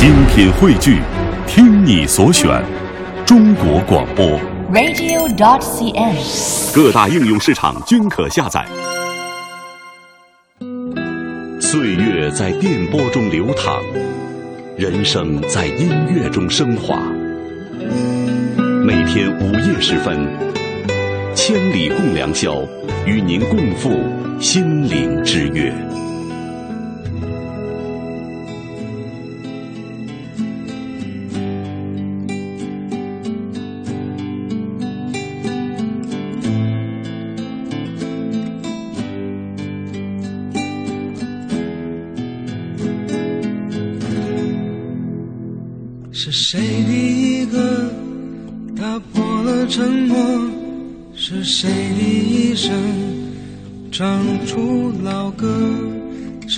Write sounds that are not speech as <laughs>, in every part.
精品汇聚，听你所选，中国广播。radio.dot.cn，。各大应用市场均可下载。岁月在电波中流淌，人生在音乐中升华。每天午夜时分，千里共良宵，与您共赴心灵之约。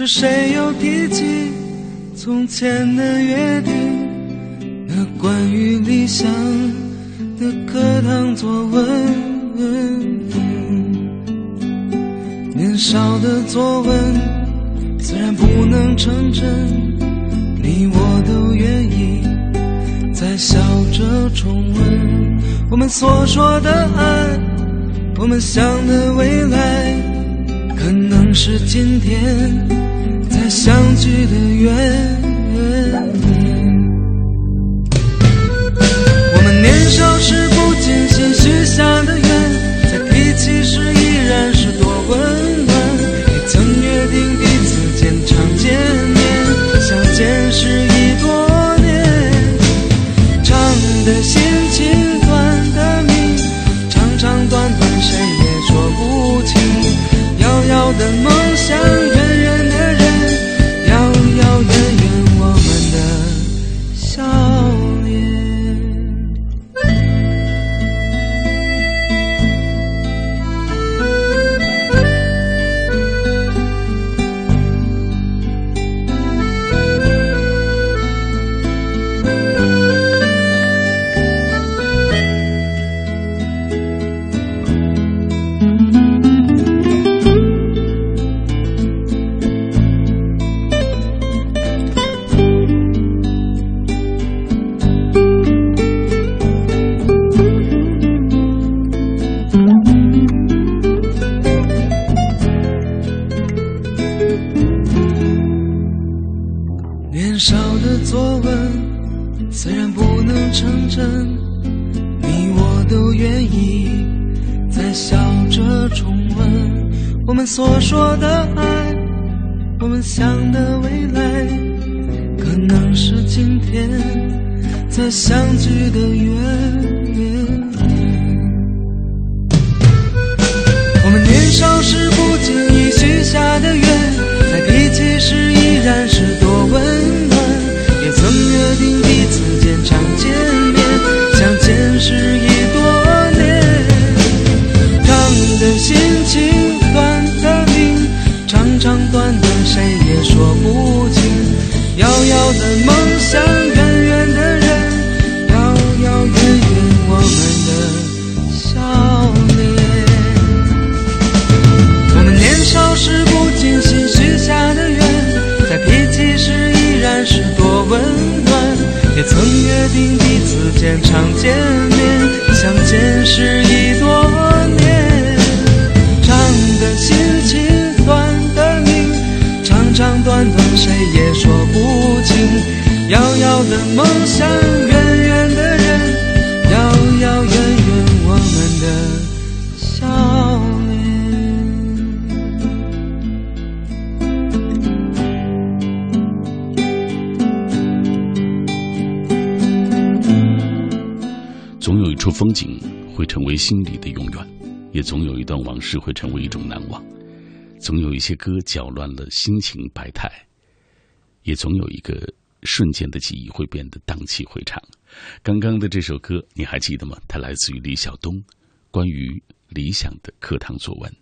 是谁又提起从前的约定？那关于理想的课堂作文。年少的作文虽然不能成真。你我都愿意再笑着重温我们所说的爱，我们想的未来，可能是今天相聚的缘。我心里的永远，也总有一段往事会成为一种难忘。总有一些歌搅乱了心情百态，也总有一个瞬间的记忆会变得荡气回肠。刚刚的这首歌你还记得吗？它来自于李晓东，关于理想的课堂作文。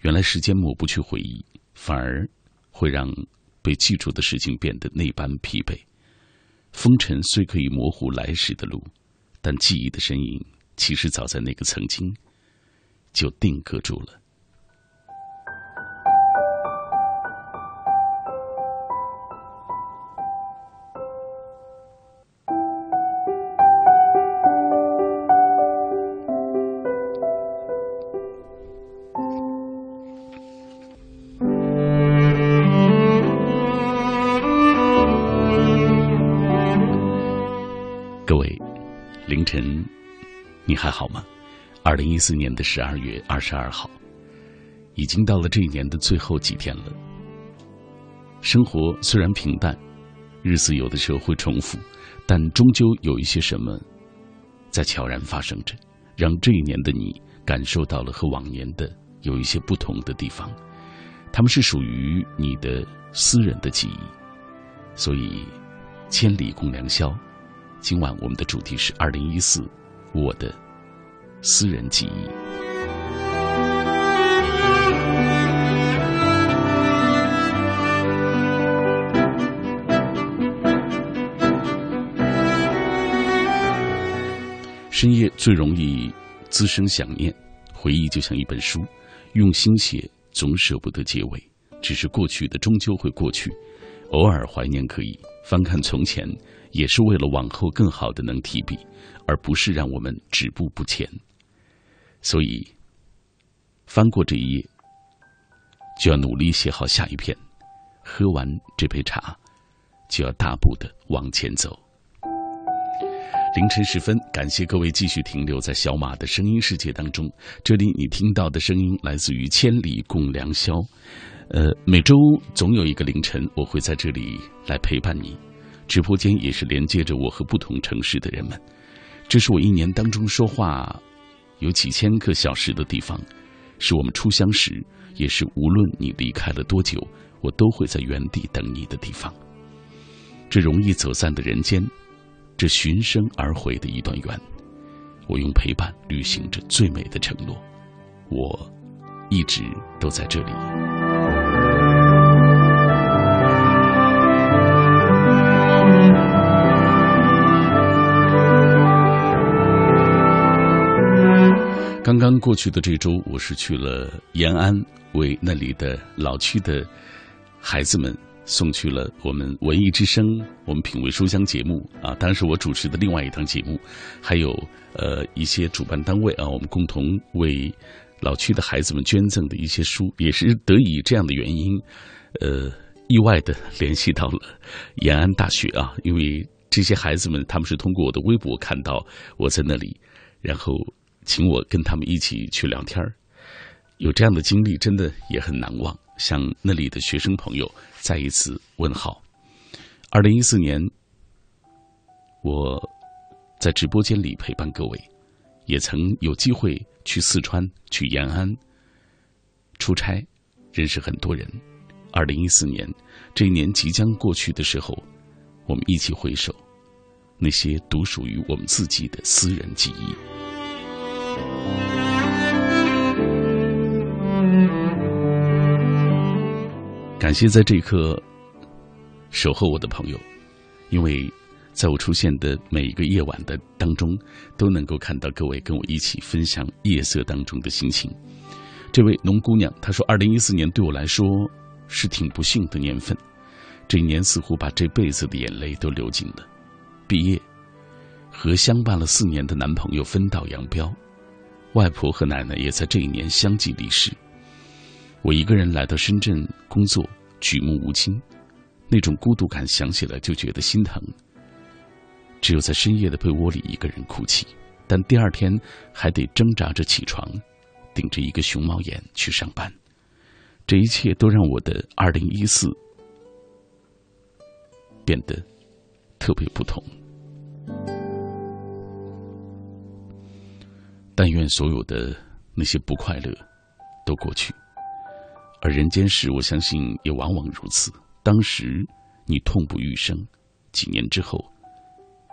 原来时间抹不去回忆，反而会让被记住的事情变得那般疲惫。风尘虽可以模糊来时的路，但记忆的身影其实早在那个曾经就定格住了。二零一四年的十二月二十二号，已经到了这一年的最后几天了。生活虽然平淡，日子有的时候会重复，但终究有一些什么在悄然发生着，让这一年的你感受到了和往年的有一些不同的地方。他们是属于你的私人的记忆，所以千里共良宵。今晚我们的主题是二零一四，我的私人记忆。深夜最容易滋生想念，回忆就像一本书，用心写总舍不得结尾，只是过去的终究会过去，偶尔怀念可以翻看从前。也是为了往后更好的能提笔，而不是让我们止步不前。所以，翻过这一页，就要努力写好下一篇；喝完这杯茶，就要大步的往前走。凌晨时分，感谢各位继续停留在小马的声音世界当中。这里你听到的声音来自于千里共良宵。呃，每周总有一个凌晨，我会在这里来陪伴你。直播间也是连接着我和不同城市的人们，这是我一年当中说话有几千个小时的地方，是我们初相识，也是无论你离开了多久，我都会在原地等你的地方。这容易走散的人间，这循声而回的一段缘，我用陪伴履行着最美的承诺，我一直都在这里。刚刚过去的这周，我是去了延安，为那里的老区的孩子们送去了我们文艺之声、我们品味书香节目啊。当时我主持的另外一档节目，还有呃一些主办单位啊，我们共同为老区的孩子们捐赠的一些书，也是得以这样的原因，呃，意外的联系到了 <laughs> 延安大学啊。因为这些孩子们，他们是通过我的微博看到我在那里，然后。请我跟他们一起去聊天有这样的经历真的也很难忘。向那里的学生朋友再一次问好。二零一四年，我在直播间里陪伴各位，也曾有机会去四川、去延安出差，认识很多人。二零一四年这一年即将过去的时候，我们一起回首那些独属于我们自己的私人记忆。感谢在这一刻守候我的朋友，因为在我出现的每一个夜晚的当中，都能够看到各位跟我一起分享夜色当中的心情。这位农姑娘她说：“二零一四年对我来说是挺不幸的年份，这一年似乎把这辈子的眼泪都流尽了。毕业，和相伴了四年的男朋友分道扬镳。”外婆和奶奶也在这一年相继离世，我一个人来到深圳工作，举目无亲，那种孤独感想起来就觉得心疼。只有在深夜的被窝里一个人哭泣，但第二天还得挣扎着起床，顶着一个熊猫眼去上班。这一切都让我的二零一四变得特别不同。但愿所有的那些不快乐都过去，而人间事，我相信也往往如此。当时你痛不欲生，几年之后，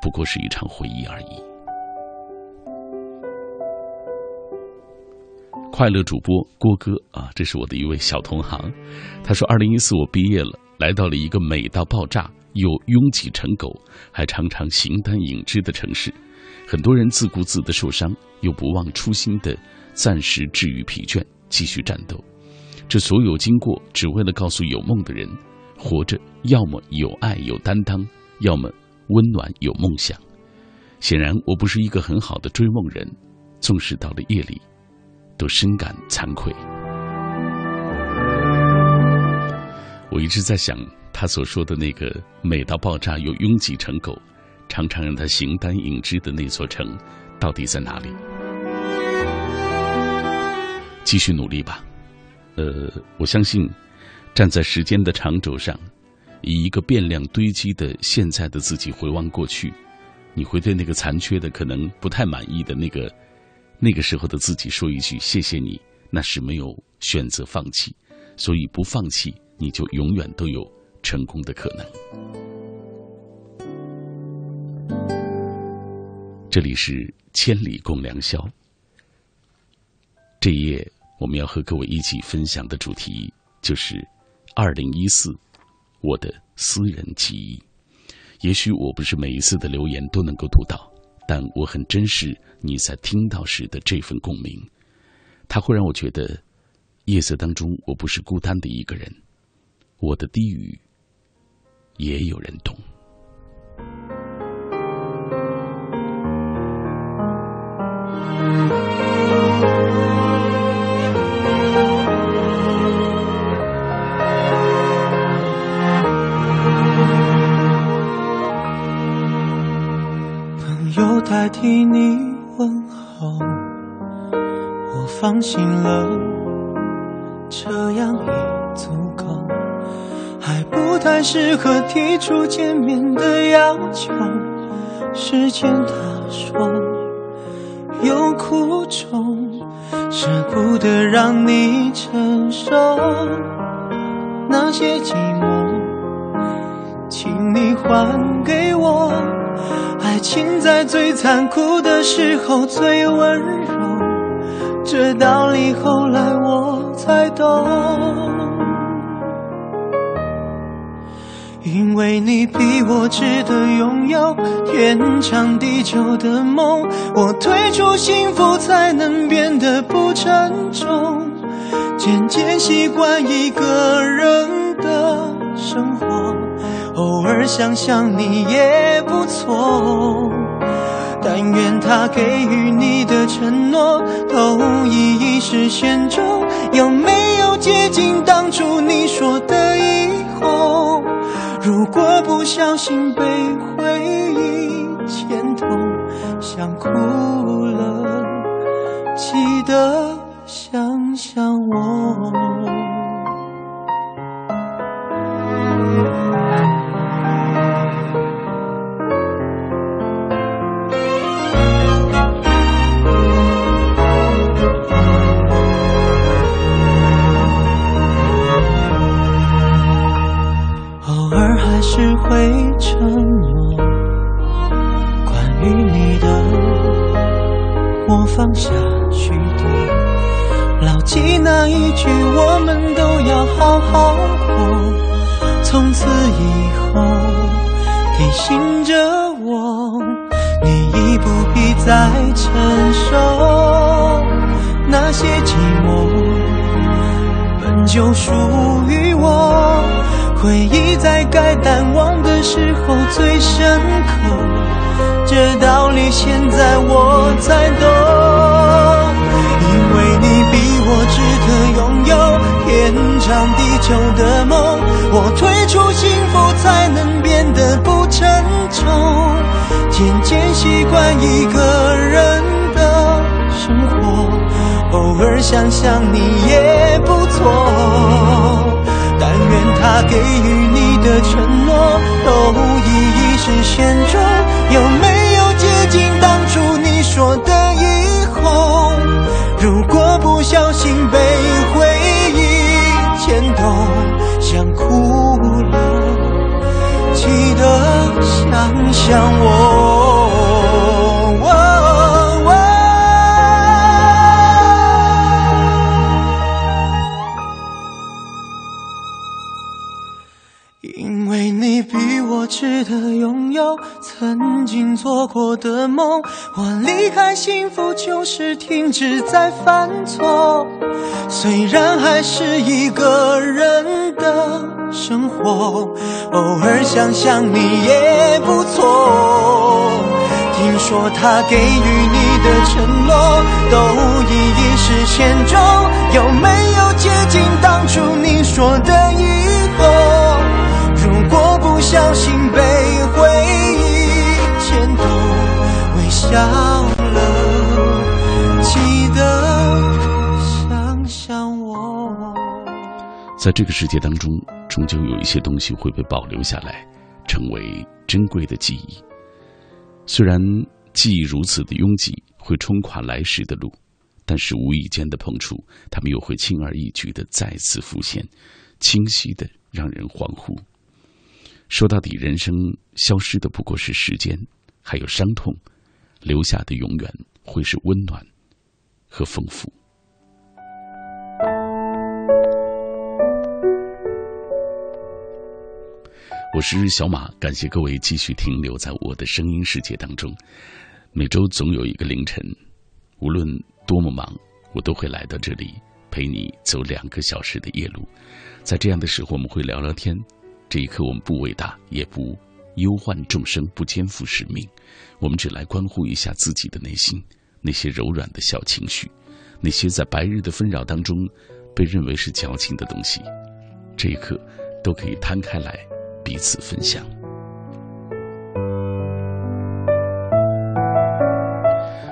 不过是一场回忆而已。快乐主播郭哥啊，这是我的一位小同行。他说：“二零一四我毕业了，来到了一个美到爆炸又拥挤成狗，还常常形单影只的城市。”很多人自顾自的受伤，又不忘初心的暂时治愈疲倦，继续战斗。这所有经过，只为了告诉有梦的人：活着要么有爱有担当，要么温暖有梦想。显然，我不是一个很好的追梦人，纵使到了夜里，都深感惭愧。我一直在想，他所说的那个美到爆炸又拥挤成狗。常常让他形单影只的那座城，到底在哪里？继续努力吧。呃，我相信，站在时间的长轴上，以一个变量堆积的现在的自己回望过去，你会对那个残缺的、可能不太满意的那个那个时候的自己说一句：“谢谢你，那是没有选择放弃，所以不放弃，你就永远都有成功的可能。”这里是千里共良宵。这一夜，我们要和各位一起分享的主题就是二零一四我的私人记忆。也许我不是每一次的留言都能够读到，但我很珍视你在听到时的这份共鸣。它会让我觉得，夜色当中我不是孤单的一个人，我的低语也有人懂。朋友代替你问候，我放心了，这样已足够，还不太适合提出见面的要求。时间他说。有苦衷，舍不得让你承受那些寂寞，请你还给我。爱情在最残酷的时候最温柔，这道理后来我才懂。因为你比我值得拥有天长地久的梦，我退出幸福才能变得不沉重，渐渐习惯一个人的生活，偶尔想想你也不错。但愿他给予你的承诺都一一实现中，有没有接近当初你说的以后？如果不小心被回忆牵痛，想哭了，记得想想我。只会承诺，关于你的，我放下许多，牢记那一句，我们都要好好过。从此以后，提醒着我，你已不必再承受那些寂寞，本就属于我。回忆在该淡忘的时候最深刻，这道理现在我才懂。因为你比我值得拥有天长地久的梦，我退出幸福才能变得不沉重，渐渐习惯一个人的生活，偶尔想想你也不错。但愿他给予你的承诺都一一实现中，有没有接近当初你说的以后？如果不小心被回忆牵动，想哭了，记得想想我。做过的梦，我离开幸福就是停止在犯错。虽然还是一个人的生活，偶尔想想你也不错。听说他给予你的承诺都一一实现中，有没有接近当初你说的以后？如果不小心被笑了，记得想想我。在这个世界当中，终究有一些东西会被保留下来，成为珍贵的记忆。虽然记忆如此的拥挤，会冲垮来时的路，但是无意间的碰触，他们又会轻而易举的再次浮现，清晰的让人恍惚。说到底，人生消失的不过是时间，还有伤痛，留下的永远会是温暖和丰富。我是小马，感谢各位继续停留在我的声音世界当中。每周总有一个凌晨，无论多么忙，我都会来到这里陪你走两个小时的夜路。在这样的时候，我们会聊聊天。这一刻，我们不伟大，也不忧患众生，不肩负使命，我们只来关乎一下自己的内心，那些柔软的小情绪，那些在白日的纷扰当中被认为是矫情的东西，这一刻都可以摊开来。彼此分享。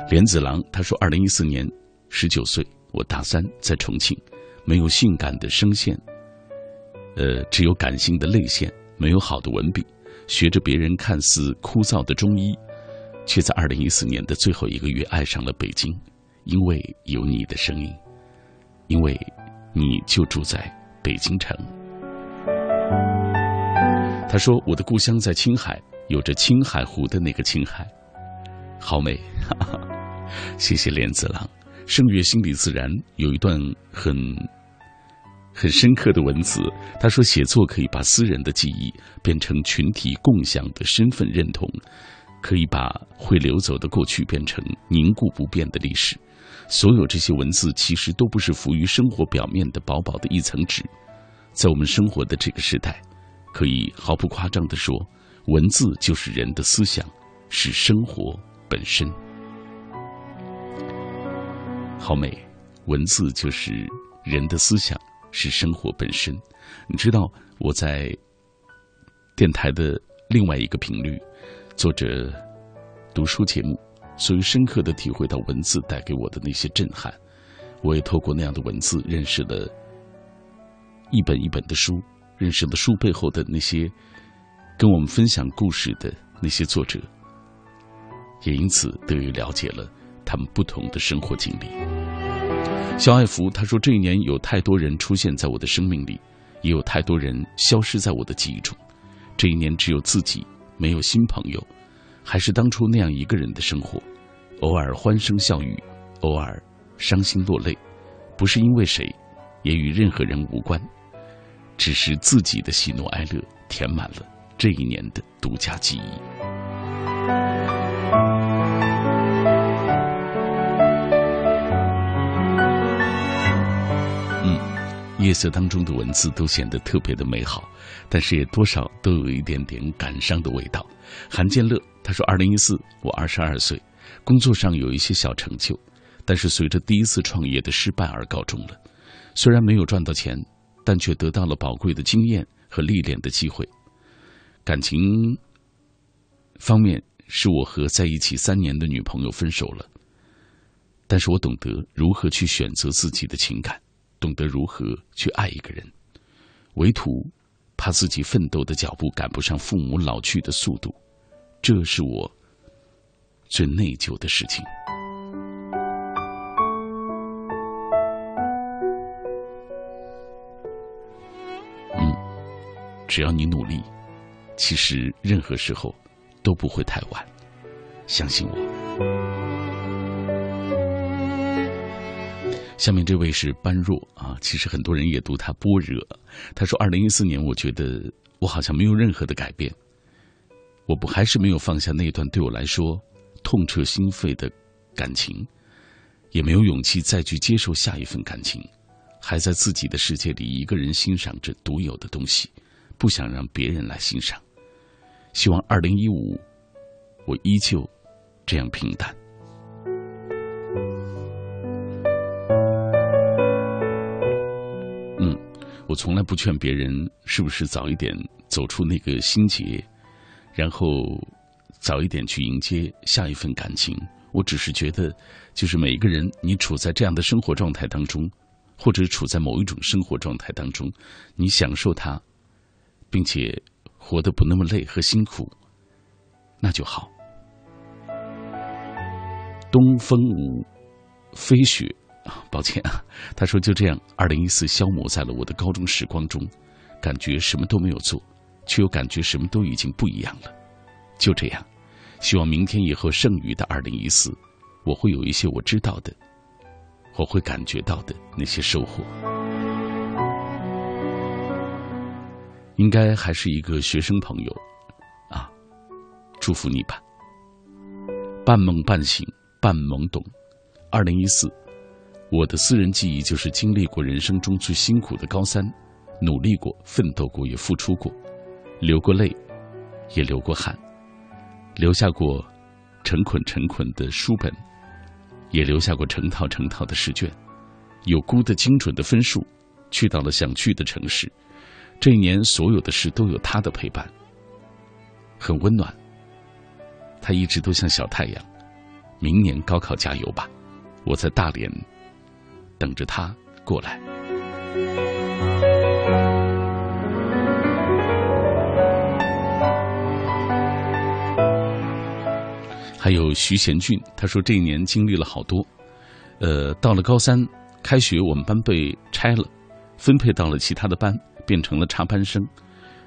莲子郎他说：“二零一四年，十九岁，我大三，在重庆，没有性感的声线，呃，只有感性的泪腺，没有好的文笔，学着别人看似枯燥的中医，却在二零一四年的最后一个月爱上了北京，因为有你的声音，因为你就住在北京城。”他说：“我的故乡在青海，有着青海湖的那个青海，好美。<laughs> ”谢谢莲子郎。圣月心理自然有一段很很深刻的文字。他说：“写作可以把私人的记忆变成群体共享的身份认同，可以把会流走的过去变成凝固不变的历史。所有这些文字其实都不是浮于生活表面的薄薄的一层纸，在我们生活的这个时代。”可以毫不夸张地说，文字就是人的思想，是生活本身。好美，文字就是人的思想，是生活本身。你知道我在电台的另外一个频率做着读书节目，所以深刻的体会到文字带给我的那些震撼。我也透过那样的文字，认识了一本一本的书。认识了书背后的那些跟我们分享故事的那些作者，也因此得以了解了他们不同的生活经历。肖爱福他说：“这一年有太多人出现在我的生命里，也有太多人消失在我的记忆中。这一年只有自己，没有新朋友，还是当初那样一个人的生活。偶尔欢声笑语，偶尔伤心落泪，不是因为谁，也与任何人无关。”只是自己的喜怒哀乐填满了这一年的独家记忆。夜色当中的文字都显得特别的美好，但是也多少都有一点点感伤的味道。韩建乐他说：“二零一四，我二十二岁，工作上有一些小成就，但是随着第一次创业的失败而告终了。虽然没有赚到钱。”但却得到了宝贵的经验和历练的机会。感情方面，是我和在一起三年的女朋友分手了。但是我懂得如何去选择自己的情感，懂得如何去爱一个人，唯独怕自己奋斗的脚步赶不上父母老去的速度，这是我最内疚的事情。嗯只要你努力，其实任何时候都不会太晚，相信我。下面这位是般若啊，其实很多人也读他般若。他说：“二零一四年，我觉得我好像没有任何的改变，我不还是没有放下那段对我来说痛彻心扉的感情，也没有勇气再去接受下一份感情，还在自己的世界里一个人欣赏着独有的东西。”不想让别人来欣赏，希望二零一五，我依旧这样平淡。我从来不劝别人是不是早一点走出那个心结，然后早一点去迎接下一份感情。我只是觉得，就是每一个人，你处在这样的生活状态当中，或者处在某一种生活状态当中，你享受它，并且活得不那么累和辛苦，那就好。东风无飞雪啊，抱歉啊，他说就这样，二零一四消磨在了我的高中时光中，感觉什么都没有做，却又感觉什么都已经不一样了，就这样。希望明天以后剩余的二零一四，我会有一些我知道的，我会感觉到的那些收获。应该还是一个学生朋友，啊，祝福你吧。半梦半醒半懵懂，二零一四，我的私人记忆就是经历过人生中最辛苦的高三，努力过，奋斗过，也付出过，流过泪，也流过汗。留下过成捆成捆的书本，也留下过成套成套的试卷，有估的精准的分数，去到了想去的城市。这一年所有的事都有他的陪伴，很温暖。他一直都像小太阳。明年高考加油吧，我在大连等着他过来。还有徐贤俊，他说这一年经历了好多，呃，到了高三开学，我们班被拆了，分配到了其他的班，变成了插班生。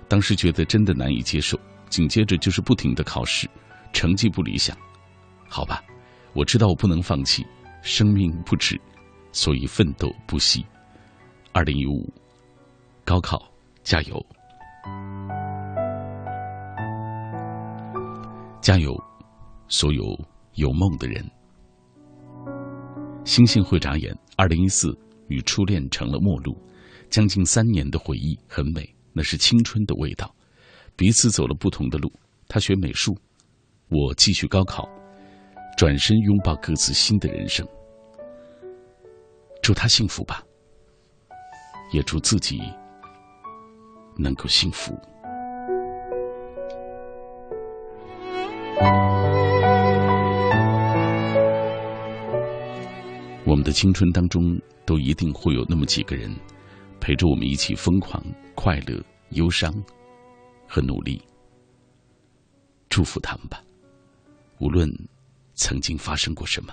当时觉得真的难以接受，紧接着就是不停的考试，成绩不理想。好吧，我知道我不能放弃，生命不止，所以奋斗不息。二零一五，高考加油，加油！所有有梦的人，星星会眨眼。二零一四与初恋成了陌路，将近三年的回忆很美，那是青春的味道。彼此走了不同的路，他学美术，我继续高考，转身拥抱各自新的人生。祝他幸福吧，也祝自己能够幸福。我们的青春当中，都一定会有那么几个人，陪着我们一起疯狂、快乐、忧伤和努力。祝福他们吧，无论曾经发生过什么。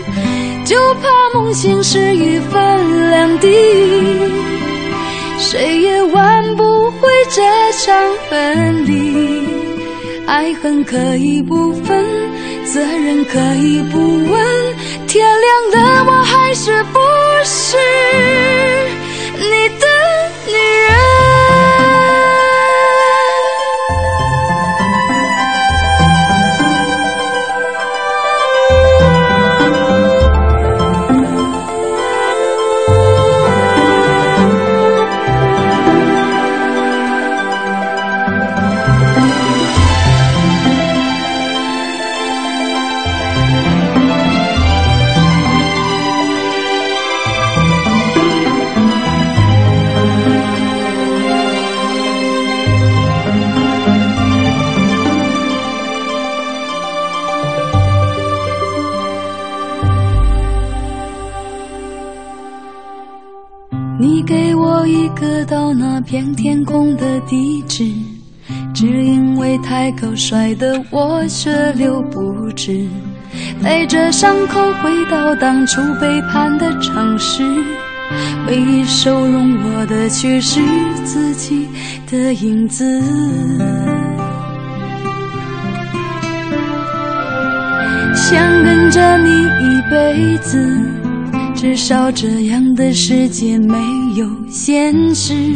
就怕梦醒时雨分两地，谁也挽不回这场分离。爱恨可以不分，责任可以不问，天亮的我还是不是你的女人？片天空的地址，只因为太高摔得我血流不止，带着伤口回到当初背叛的城市，唯一收容我的却是自己的影子。想跟着你一辈子，至少这样的世界没有现实。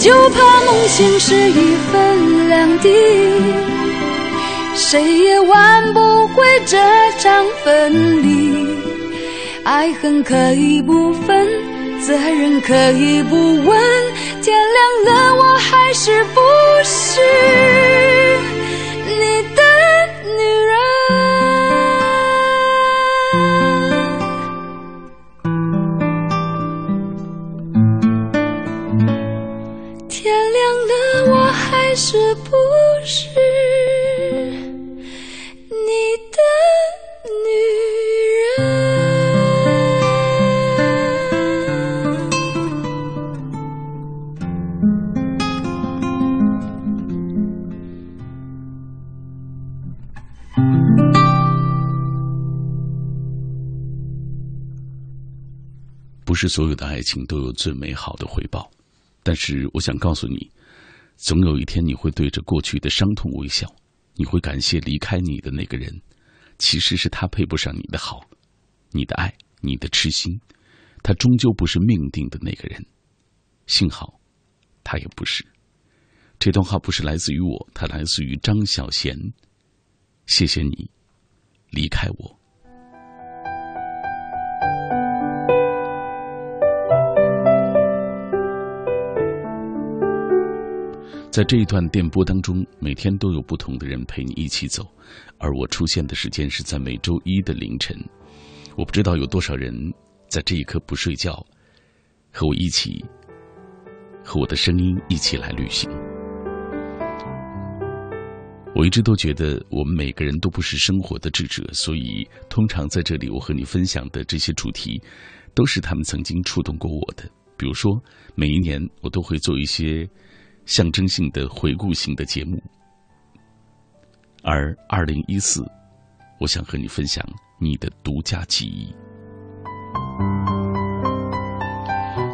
就怕梦醒时一分两地，谁也挽不回这场分离。爱恨可以不分，责任可以不问，天亮了我还是不是？是所有的爱情都有最美好的回报，但是我想告诉你，总有一天你会对着过去的伤痛微笑，你会感谢离开你的那个人，其实是他配不上你的好，你的爱，你的痴心，他终究不是命定的那个人，幸好，他也不是。这段话不是来自于我，它来自于张小娴。谢谢你，离开我。在这一段电波当中，每天都有不同的人陪你一起走，而我出现的时间是在每周一的凌晨。我不知道有多少人在这一刻不睡觉，和我一起，和我的声音一起来旅行。我一直都觉得我们每个人都不是生活的智者，所以通常在这里我和你分享的这些主题，都是他们曾经触动过我的。比如说，每一年我都会做一些。象征性的回顾性的节目，而二零一四，我想和你分享你的独家记忆。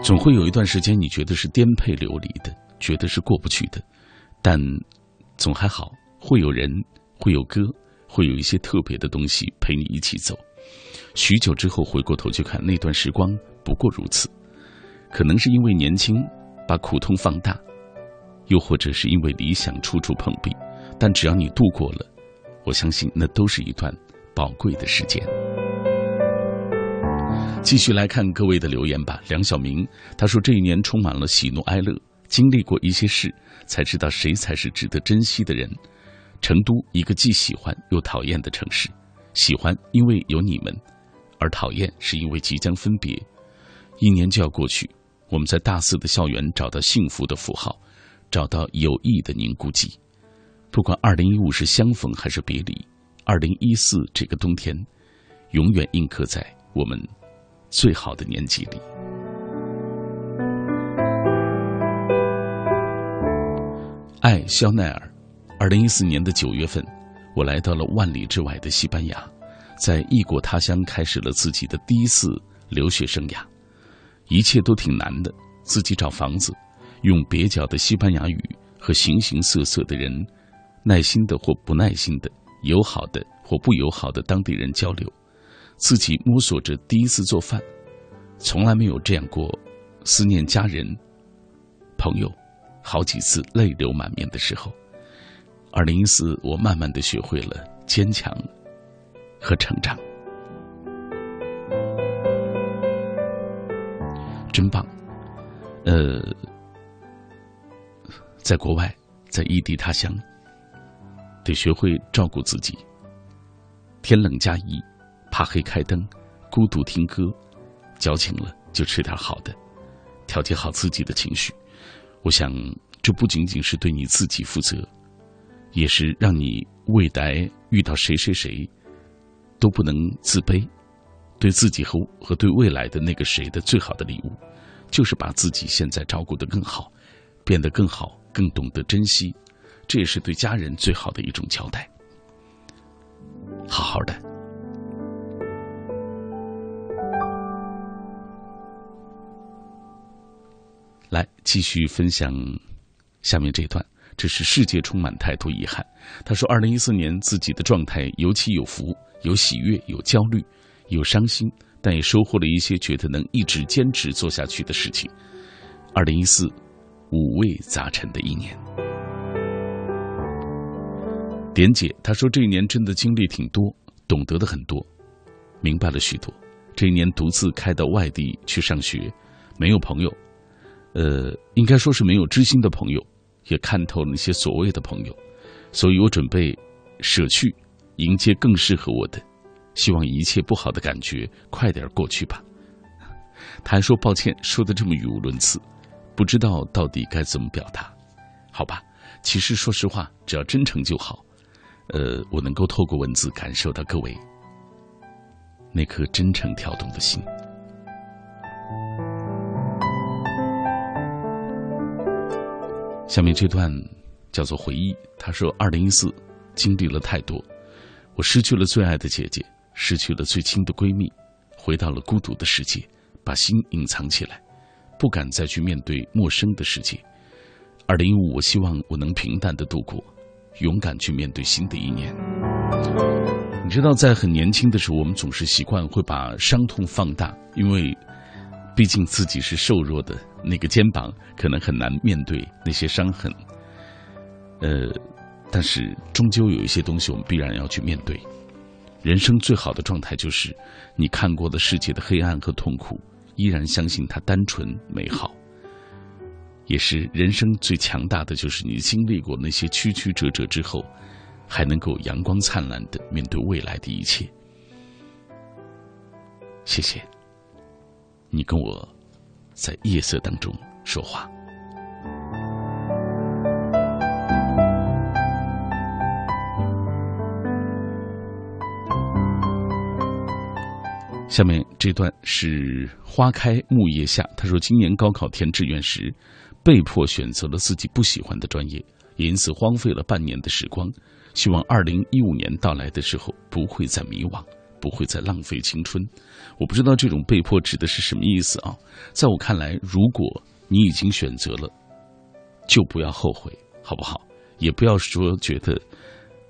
总会有一段时间，你觉得是颠沛流离的，觉得是过不去的，但总还好，会有人，会有歌，会有一些特别的东西陪你一起走。许久之后回过头去看那段时光，不过如此。可能是因为年轻，把苦痛放大。又或者是因为理想处处碰壁，但只要你度过了，我相信那都是一段宝贵的时间。继续来看各位的留言吧。梁晓明他说：“这一年充满了喜怒哀乐，经历过一些事，才知道谁才是值得珍惜的人。”成都，一个既喜欢又讨厌的城市。喜欢因为有你们，而讨厌是因为即将分别。一年就要过去，我们在大四的校园找到幸福的符号。找到有意的凝固剂，不管二零一五是相逢还是别离，二零一四这个冬天，永远印刻在我们最好的年纪里。爱肖奈尔，二零一四年的九月份，我来到了万里之外的西班牙，在异国他乡开始了自己的第一次留学生涯，一切都挺难的，自己找房子。用蹩脚的西班牙语和形形色色的人，耐心的或不耐心的，友好的或不友好的当地人交流，自己摸索着第一次做饭，从来没有这样过，思念家人、朋友，好几次泪流满面的时候。二零一四，我慢慢的学会了坚强和成长。真棒。呃，在国外，在异地他乡，得学会照顾自己。天冷加衣，怕黑开灯，孤独听歌，矫情了就吃点好的，调节好自己的情绪。我想，这不仅仅是对你自己负责，也是让你未来遇到谁谁谁，都不能自卑。对自己和和对未来的那个谁的最好的礼物，就是把自己现在照顾得更好，变得更好，更懂得珍惜。这也是对家人最好的一种交代。好好的，来继续分享下面这段。这是世界充满太多遗憾。他说：“二零一四年自己的状态有起有伏，有喜悦，有焦虑，有伤心，但也收获了一些觉得能一直坚持做下去的事情。二零一四，五味杂陈的一年。”点姐她说：“这一年真的经历挺多，懂得的很多，明白了许多。这一年独自开到外地去上学，没有朋友，呃，应该说是没有知心的朋友。”也看透了那些所谓的朋友，所以我准备舍去，迎接更适合我的。希望一切不好的感觉快点过去吧。<laughs> 他还说抱歉，说的这么语无伦次，不知道到底该怎么表达。好吧，其实说实话，只要真诚就好。呃，我能够透过文字感受到各位那颗真诚跳动的心。下面这段叫做回忆。他说：“二零一四经历了太多，我失去了最爱的姐姐，失去了最亲的闺蜜，回到了孤独的世界，把心隐藏起来，不敢再去面对陌生的世界。二零一五，我希望我能平淡的度过，勇敢去面对新的一年。你知道，在很年轻的时候，我们总是习惯会把伤痛放大，因为。”毕竟自己是瘦弱的，那个肩膀可能很难面对那些伤痕。呃，但是终究有一些东西我们必然要去面对。人生最好的状态就是，你看过的世界的黑暗和痛苦，依然相信它单纯美好。也是人生最强大的，就是你经历过那些曲曲折折之后，还能够阳光灿烂的面对未来的一切。谢谢。你跟我在夜色当中说话。下面这段是花开木叶下，他说今年高考填志愿时，被迫选择了自己不喜欢的专业，因此荒废了半年的时光。希望二零一五年到来的时候，不会再迷惘。不会再浪费青春，我不知道这种被迫指的是什么意思啊？在我看来，如果你已经选择了，就不要后悔，好不好？也不要说觉得，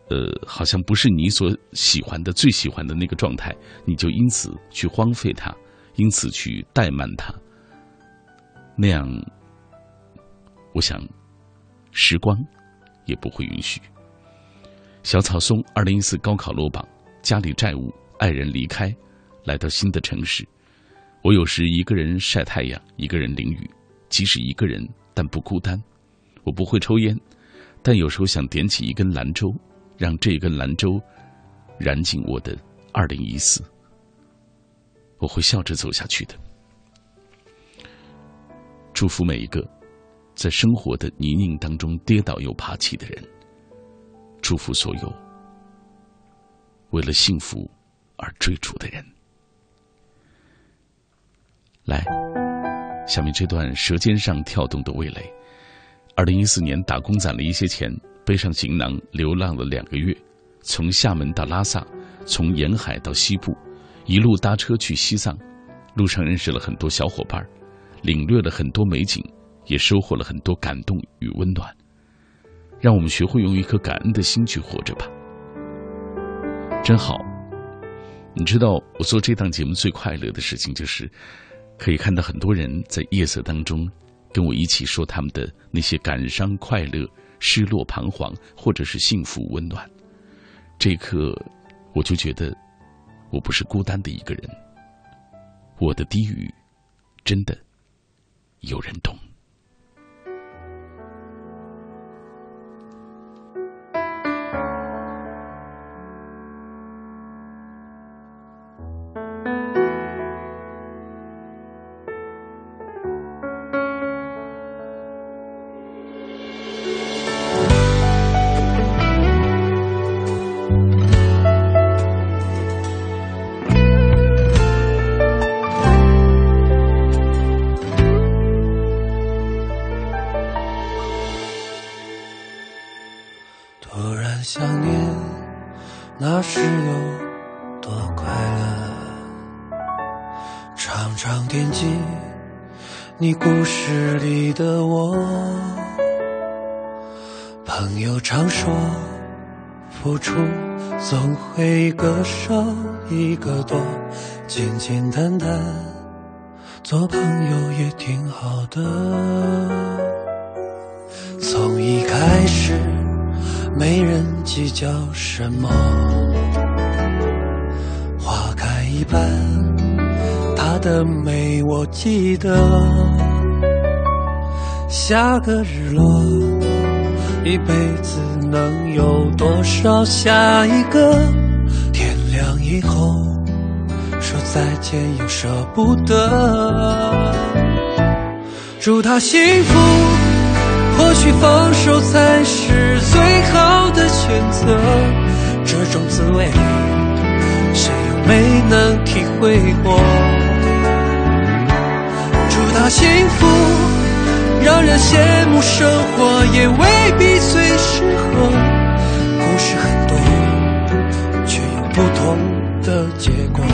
呃，好像不是你所喜欢的、最喜欢的那个状态，你就因此去荒废它，因此去怠慢它。那样，我想，时光也不会允许。小草松，二零一四高考落榜，家里债务。爱人离开，来到新的城市，我有时一个人晒太阳，一个人淋雨，即使一个人，但不孤单。我不会抽烟，但有时候想点起一根兰州，让这根兰州燃尽我的二零一四。我会笑着走下去的。祝福每一个在生活的泥泞当中跌倒又爬起的人。祝福所有为了幸福。而追逐的人，来，下面这段舌尖上跳动的味蕾。二零一四年打工攒了一些钱，背上行囊流浪了两个月，从厦门到拉萨，从沿海到西部，一路搭车去西藏，路上认识了很多小伙伴，领略了很多美景，也收获了很多感动与温暖。让我们学会用一颗感恩的心去活着吧，真好。你知道我做这档节目最快乐的事情，就是可以看到很多人在夜色当中跟我一起说他们的那些感伤、快乐、失落、彷徨，或者是幸福、温暖。这一刻，我就觉得我不是孤单的一个人。我的低语真的有人懂。个日落，一辈子能有多少下一个？天亮以后，说再见又舍不得。祝他幸福，或许放手才是最好的选择。这种滋味，谁又没能体会过？祝他幸福，让人羡慕，生活也未必最适合。故事很多，却有不同的结果。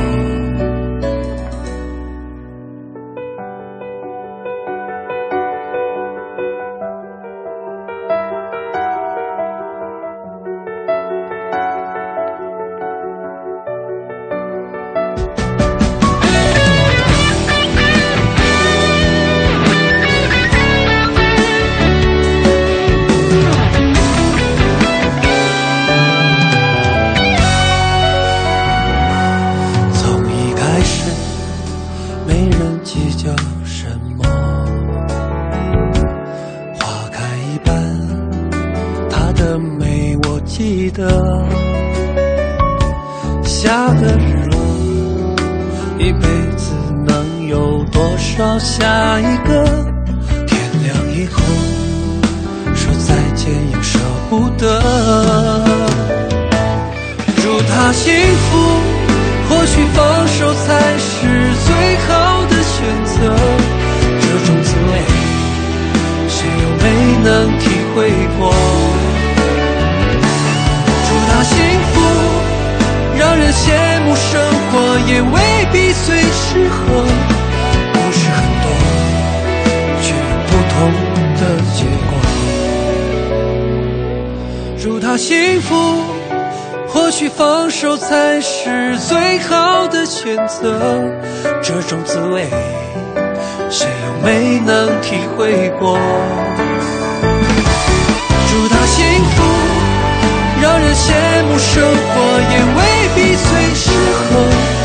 幸福或许放手才是最好的选择。这种滋味谁又没能体会过？祝他幸福让人羡慕生活也未必最适合。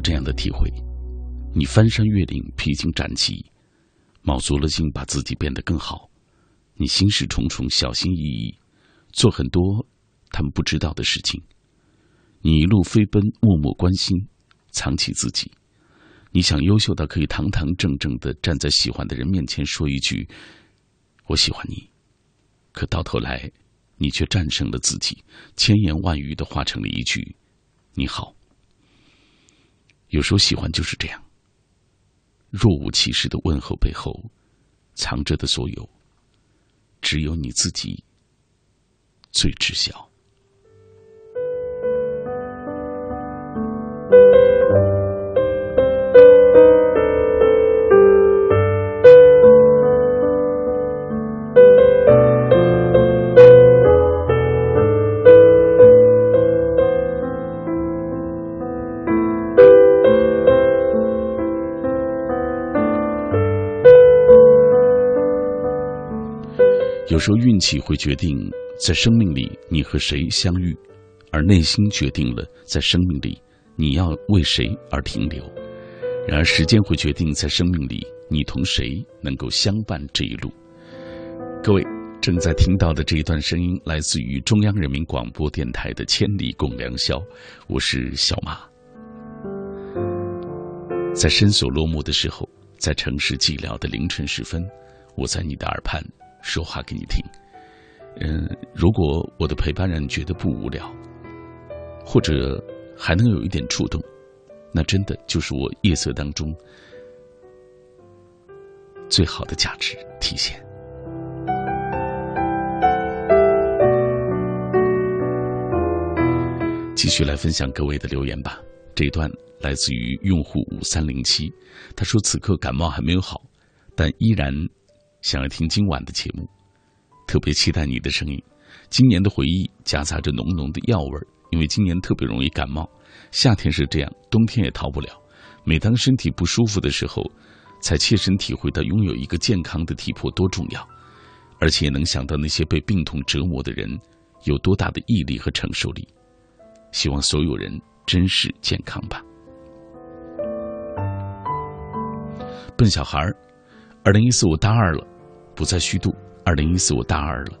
这样的体会，你翻山越岭，披荆斩棘，卯足了劲把自己变得更好。你心事重重，小心翼翼，做很多他们不知道的事情。你一路飞奔，默默关心，藏起自己。你想优秀到可以堂堂正正的站在喜欢的人面前说一句“我喜欢你”，可到头来，你却战胜了自己，千言万语的化成了一句“你好”。有时候喜欢就是这样。若无其事的问候背后，藏着的所有，只有你自己最知晓。时候运气会决定在生命里你和谁相遇，而内心决定了在生命里你要为谁而停留。然而时间会决定在生命里你同谁能够相伴这一路。各位正在听到的这一段声音来自于中央人民广播电台的《千里共良宵》，我是小马。在深锁落幕的时候，在城市寂寥的凌晨时分，我在你的耳畔。说话给你听，嗯，如果我的陪伴让你觉得不无聊，或者还能有一点触动，那真的就是我夜色当中最好的价值体现。继续来分享各位的留言吧。这一段来自于用户五三零七，他说：“此刻感冒还没有好，但依然。”想要听今晚的节目，特别期待你的声音。今年的回忆夹杂着浓浓的药味儿，因为今年特别容易感冒。夏天是这样，冬天也逃不了。每当身体不舒服的时候，才切身体会到拥有一个健康的体魄多重要，而且能想到那些被病痛折磨的人有多大的毅力和承受力。希望所有人珍视健康吧。笨小孩儿。二零一四我大二了，不再虚度。二零一四我大二了，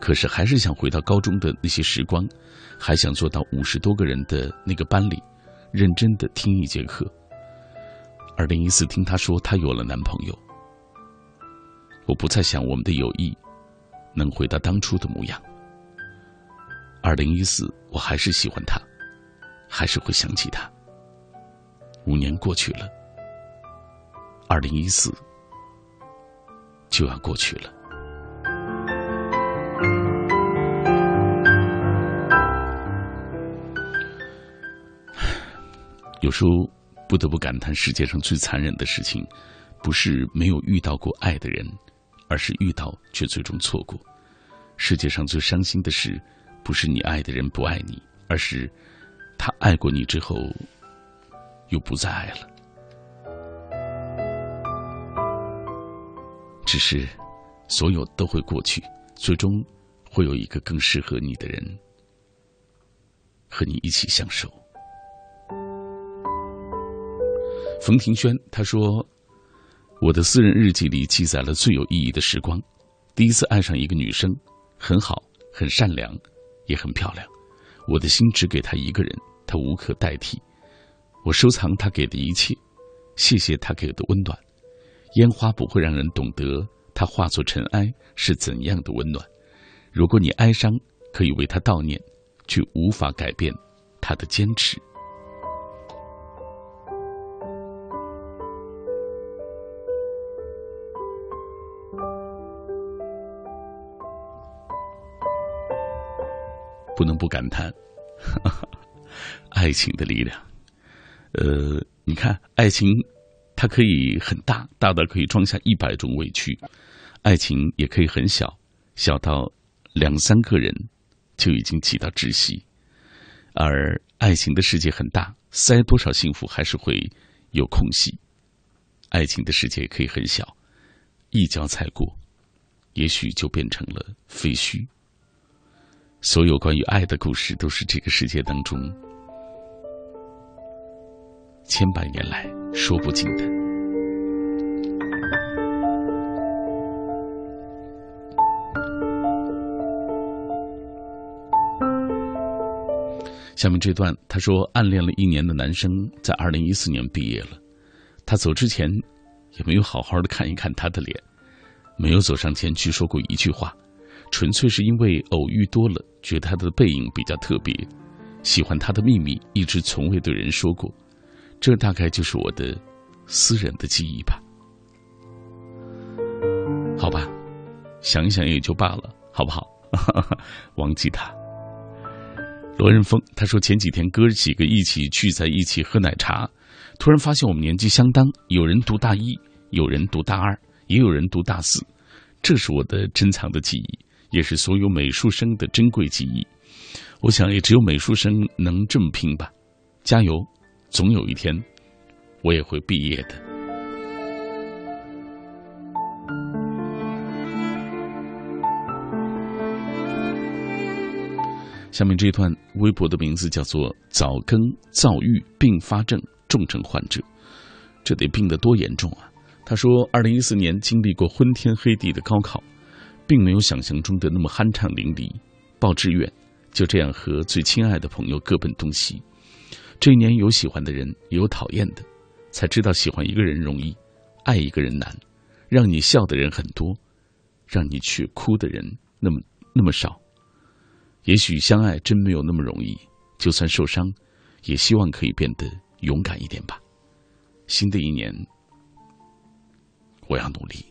可是还是想回到高中的那些时光，还想坐到五十多个人的那个班里，认真的听一节课。二零一四听他说他有了男朋友，我不再想我们的友谊能回到当初的模样。二零一四我还是喜欢他，还是会想起他。五年过去了，二零一四。就要过去了。<sighs> 有时候不得不感叹，世界上最残忍的事情，不是没有遇到过爱的人，而是遇到却最终错过。世界上最伤心的事，不是你爱的人不爱你，而是他爱过你之后，又不再爱了。只是，所有都会过去，最终会有一个更适合你的人和你一起相守。冯庭轩他说：“我的私人日记里记载了最有意义的时光。第一次爱上一个女生，很好，很善良，也很漂亮。我的心只给她一个人，她无可代替。我收藏她给的一切，谢谢她给的温暖。”烟花不会让人懂得它化作尘埃是怎样的温暖。如果你哀伤，可以为他悼念，却无法改变他的坚持。不能不感叹，<laughs> 爱情的力量。呃，你看，爱情。它可以很大，大到可以装下一百种委屈；爱情也可以很小，小到两三个人就已经挤到窒息。而爱情的世界很大，塞多少幸福还是会有空隙。爱情的世界可以很小，一脚踩过，也许就变成了废墟。所有关于爱的故事，都是这个世界当中千百年来。说不尽的。下面这段，他说，暗恋了一年的男生在二零一四年毕业了，他走之前也没有好好的看一看他的脸，没有走上前去说过一句话，纯粹是因为偶遇多了，觉得他的背影比较特别，喜欢他的秘密一直从未对人说过。这大概就是我的私人的记忆吧，好吧，想一想也就罢了，好不好？<laughs> 忘记他。罗仁峰他说前几天哥几个一起聚在一起喝奶茶，突然发现我们年纪相当，有人读大一，有人读大二，也有人读大四，这是我的珍藏的记忆，也是所有美术生的珍贵记忆。我想也只有美术生能这么拼吧，加油！总有一天我也会毕业的。下面这段微博的名字叫做早更躁郁并发症重症患者这得病得多严重啊。他说二零一四年经历过昏天黑地的高考并没有想象中的那么酣畅淋漓。报志愿就这样和最亲爱的朋友各奔东西。这一年有喜欢的人，也有讨厌的，才知道喜欢一个人容易，爱一个人难。让你笑的人很多，让你去哭的人那么那么少。也许相爱真没有那么容易，就算受伤，也希望可以变得勇敢一点吧。新的一年，我要努力。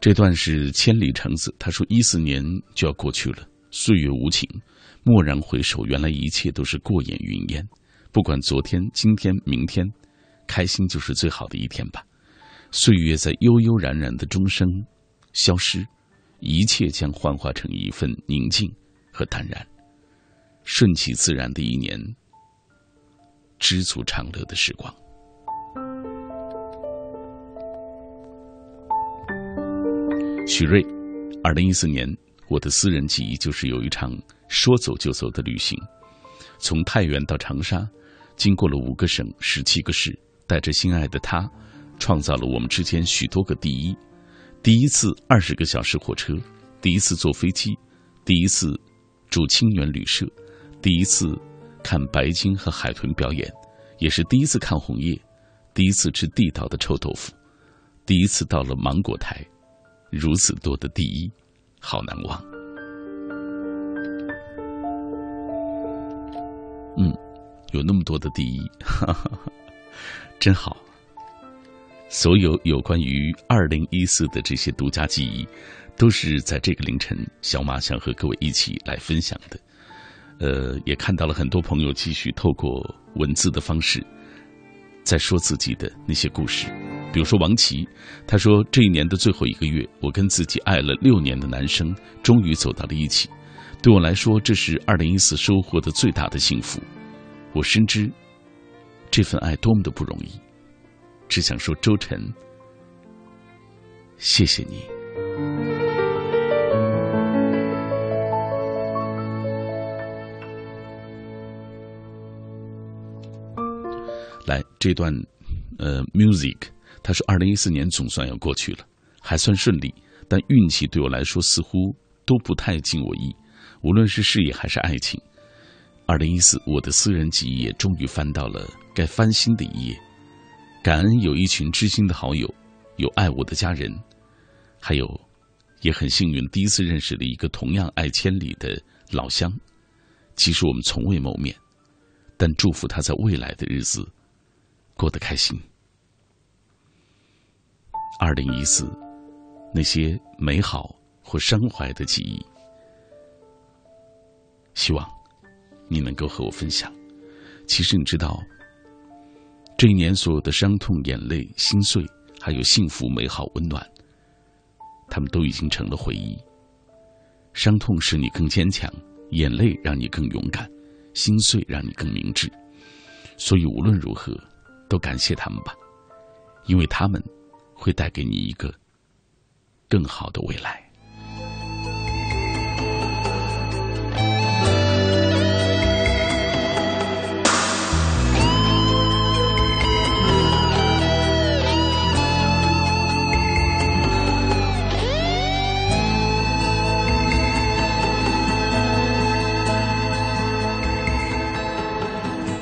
这段是千里橙子，他说：“一四年就要过去了，岁月无情，蓦然回首，原来一切都是过眼云烟。不管昨天、今天、明天，开心就是最好的一天吧。岁月在悠悠然然的钟声消失，一切将幻化成一份宁静和淡然，顺其自然的一年，知足常乐的时光。”许瑞，二零一四年，我的私人记忆就是有一场说走就走的旅行，从太原到长沙，经过了五个省、十七个市，带着心爱的他，创造了我们之间许多个第一：第一次二十个小时火车，第一次坐飞机，第一次住清远旅社，第一次看白鲸和海豚表演，也是第一次看红叶，第一次吃地道的臭豆腐，第一次到了芒果台。如此多的第一，好难忘。嗯，有那么多的第一，哈哈，真好。所有有关于二零一四的这些独家记忆，都是在这个凌晨，小马想和各位一起来分享的。呃，也看到了很多朋友继续透过文字的方式，在说自己的那些故事。比如说王琦，他说这一年的最后一个月，我跟自己爱了六年的男生终于走到了一起。对我来说，这是二零一四收获的最大的幸福。我深知这份爱多么的不容易，只想说周晨，谢谢你。来这段，呃，music。他说：“二零一四年总算要过去了，还算顺利，但运气对我来说似乎都不太尽我意。无论是事业还是爱情，二零一四我的私人记忆也终于翻到了该翻新的一页。感恩有一群知心的好友，有爱我的家人，还有也很幸运第一次认识了一个同样爱千里的老乡。即使我们从未谋面，但祝福他在未来的日子过得开心。”二零一四，那些美好或伤怀的记忆，希望你能够和我分享。其实你知道，这一年所有的伤痛、眼泪、心碎，还有幸福、美好、温暖，他们都已经成了回忆。伤痛使你更坚强，眼泪让你更勇敢，心碎让你更明智。所以无论如何，都感谢他们吧，因为他们。会带给你一个更好的未来。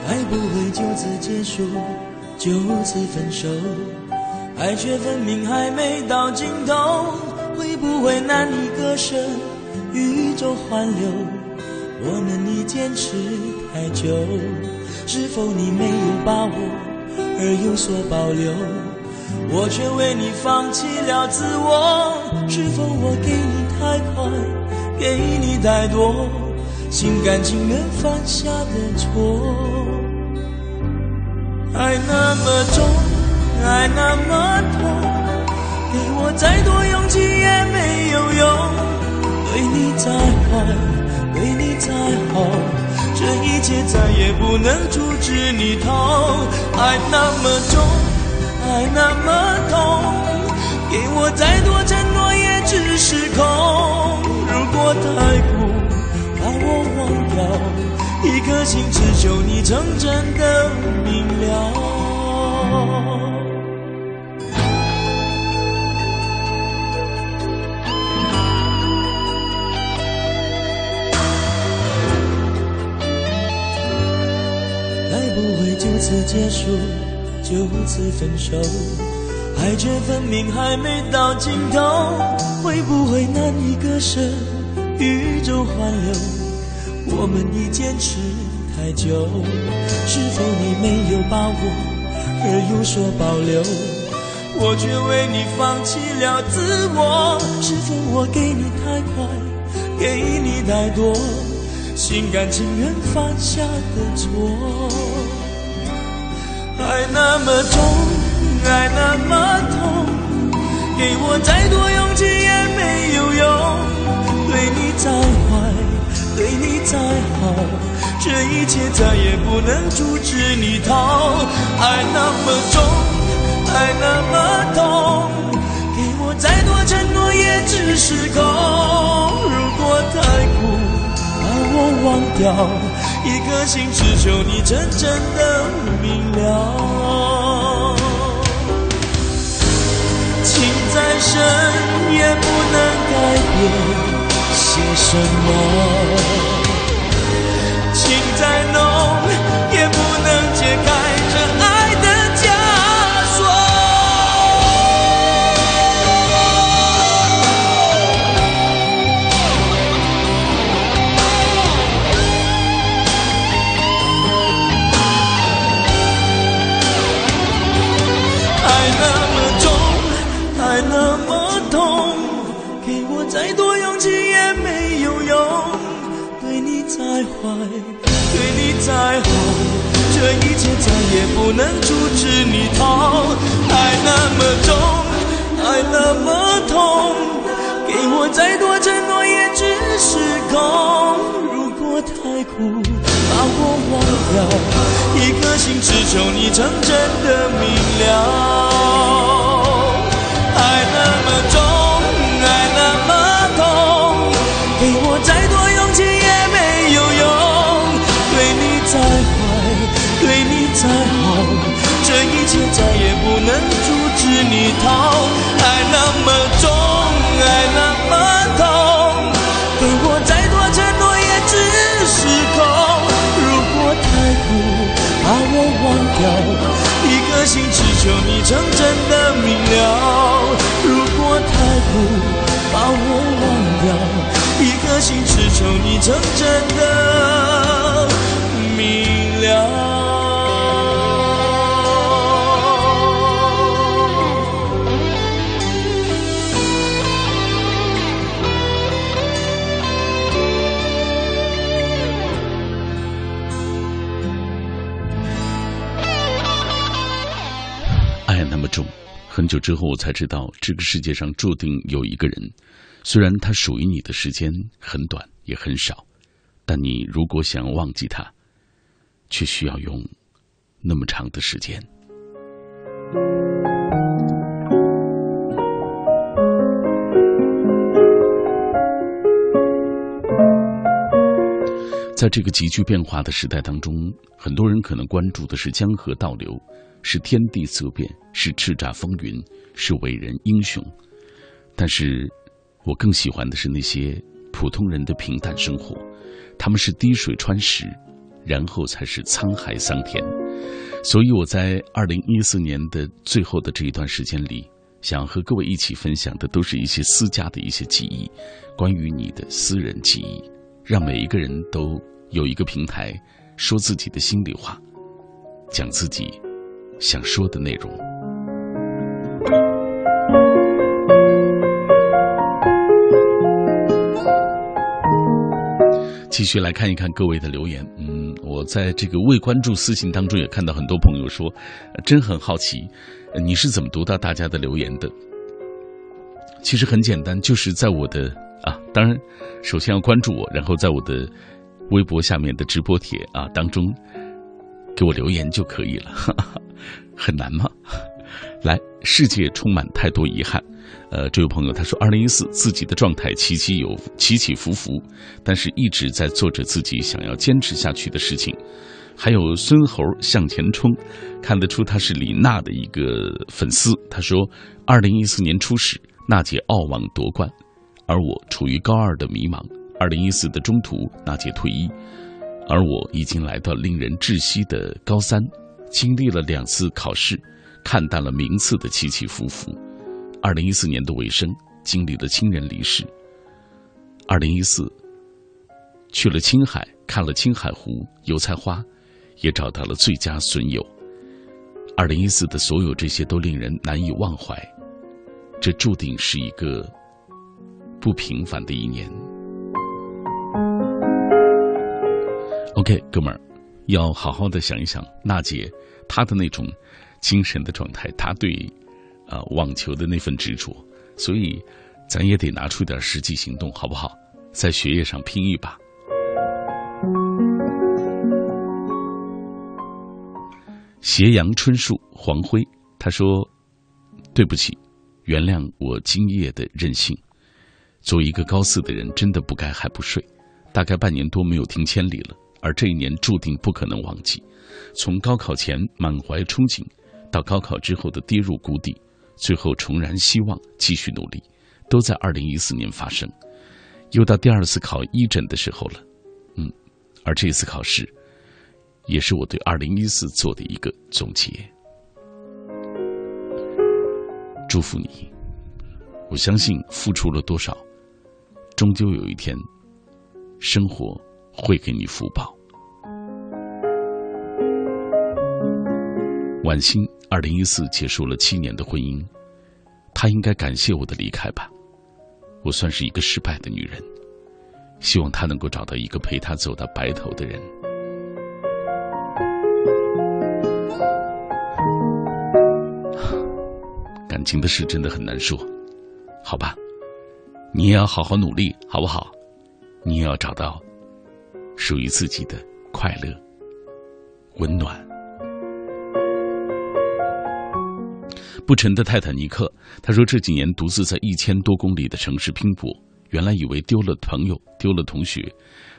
爱不会就此结束，就此分手。爱却分明还没到尽头，会不会难以割舍？宇宙环流，我们已坚持太久。是否你没有把握而有所保留？我却为你放弃了自我。是否我给你太快，给你太多，心甘情愿犯下的错？爱那么重。爱那么痛，给我再多勇气也没有用。对你再坏，对你再好，这一切再也不能阻止你逃。爱那么重，爱那么痛，给我再多承诺也只是空。如果太苦，把我忘掉，一颗心只求你真正的明了。此结束，就此分手，爱却分明还没到尽头，会不会难以割舍？宇宙环流，我们已坚持太久，是否你没有把握而有所保留？我却为你放弃了自我，是否我给你太快，给你太多，心甘情愿犯下的错？爱那么重，爱那么痛，给我再多勇气也没有用。对你再坏，对你再好，这一切再也不能阻止你逃。爱那么重，爱那么痛，给我再多承诺也只是空。如果太苦，把我忘掉。一颗心只求你真正的明了，情再深也不能改变些什么，情再浓再好，这一切再也不能阻止你逃。爱那么重，爱那么痛，给我再多承诺也只是空。如果太苦，把我忘掉，一颗心只求你曾真的明了。你真正的明了。很久之后，我才知道，这个世界上注定有一个人，虽然他属于你的时间很短，也很少，但你如果想要忘记他，却需要用那么长的时间。在这个急剧变化的时代当中，很多人可能关注的是江河倒流。是天地色变，是叱咤风云，是伟人英雄。但是，我更喜欢的是那些普通人的平淡生活。他们是滴水穿石，然后才是沧海桑田。所以我在二零一四年的最后的这一段时间里，想和各位一起分享的都是一些私家的一些记忆，关于你的私人记忆，让每一个人都有一个平台，说自己的心里话，讲自己。想说的内容。继续来看一看各位的留言。嗯，我在这个未关注私信当中也看到很多朋友说，真很好奇，你是怎么读到大家的留言的？其实很简单，就是在我的啊，当然，首先要关注我，然后在我的微博下面的直播帖啊当中给我留言就可以了，<laughs> 很难吗？<laughs> 来，世界充满太多遗憾。呃，这位朋友他说，二零一四自己的状态起起有起起伏伏，但是一直在做着自己想要坚持下去的事情。还有孙猴向前冲，看得出他是李娜的一个粉丝。他说，二零一四年初始，娜姐澳网夺冠，而我处于高二的迷茫。二零一四的中途，娜姐退役，而我已经来到令人窒息的高三，经历了两次考试，看淡了名次的起起伏伏。二零一四年的尾声，经历了亲人离世。二零一四，去了青海，看了青海湖、油菜花，也找到了最佳损友。二零一四的所有这些都令人难以忘怀，这注定是一个不平凡的一年。OK，哥们儿，要好好的想一想娜姐她的那种精神的状态，她对。啊，网球的那份执着，所以咱也得拿出点实际行动，好不好？在学业上拼一把。斜阳春树黄辉，他说：“对不起，原谅我今夜的任性。作为一个高四的人，真的不该还不睡。大概半年多没有听千里了，而这一年注定不可能忘记。从高考前满怀憧憬，到高考之后的跌入谷底。”最后重燃希望，继续努力，都在二零一四年发生。又到第二次考一诊的时候了，嗯，而这次考试，也是我对二零一四做的一个总结。祝福你，我相信付出了多少，终究有一天，生活会给你福报。晚星，二零一四结束了七年的婚姻，她应该感谢我的离开吧。我算是一个失败的女人，希望她能够找到一个陪她走到白头的人。感情的事真的很难说，好吧，你也要好好努力，好不好？你也要找到属于自己的快乐、温暖。不沉的泰坦尼克，他说这几年独自在一千多公里的城市拼搏，原来以为丢了朋友，丢了同学，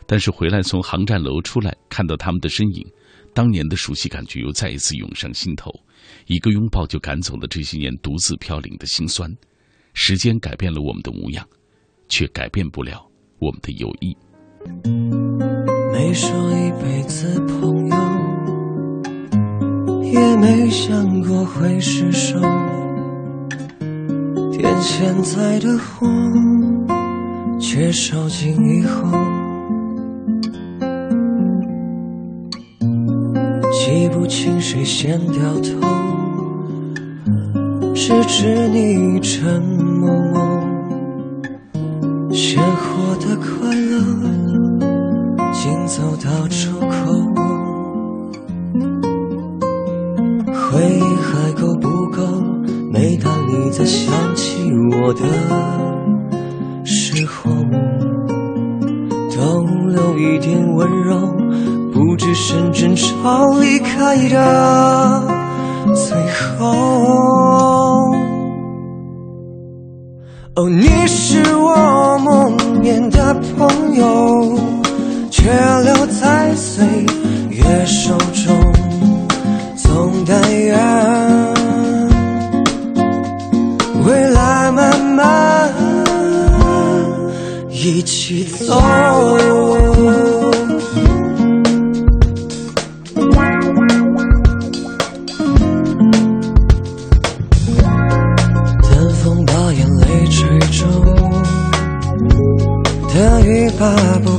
但是回来从航站楼出来，看到他们的身影，当年的熟悉感觉又再一次涌上心头，一个拥抱就赶走了这些年独自飘零的心酸。时间改变了我们的模样，却改变不了我们的友谊。没说一辈子朋友。也没想过会失手，天现在的火却烧尽以后，记不清谁先掉头，是指你陈某某，鲜活的快乐竟走到终回忆还够不够？每当你在想起我的时候，都留一点温柔，不只是争吵离开的最后。哦，你是我梦魇的朋友，却留在岁月手中。总但愿未来慢慢一起走。等风把眼泪吹走，等雨把不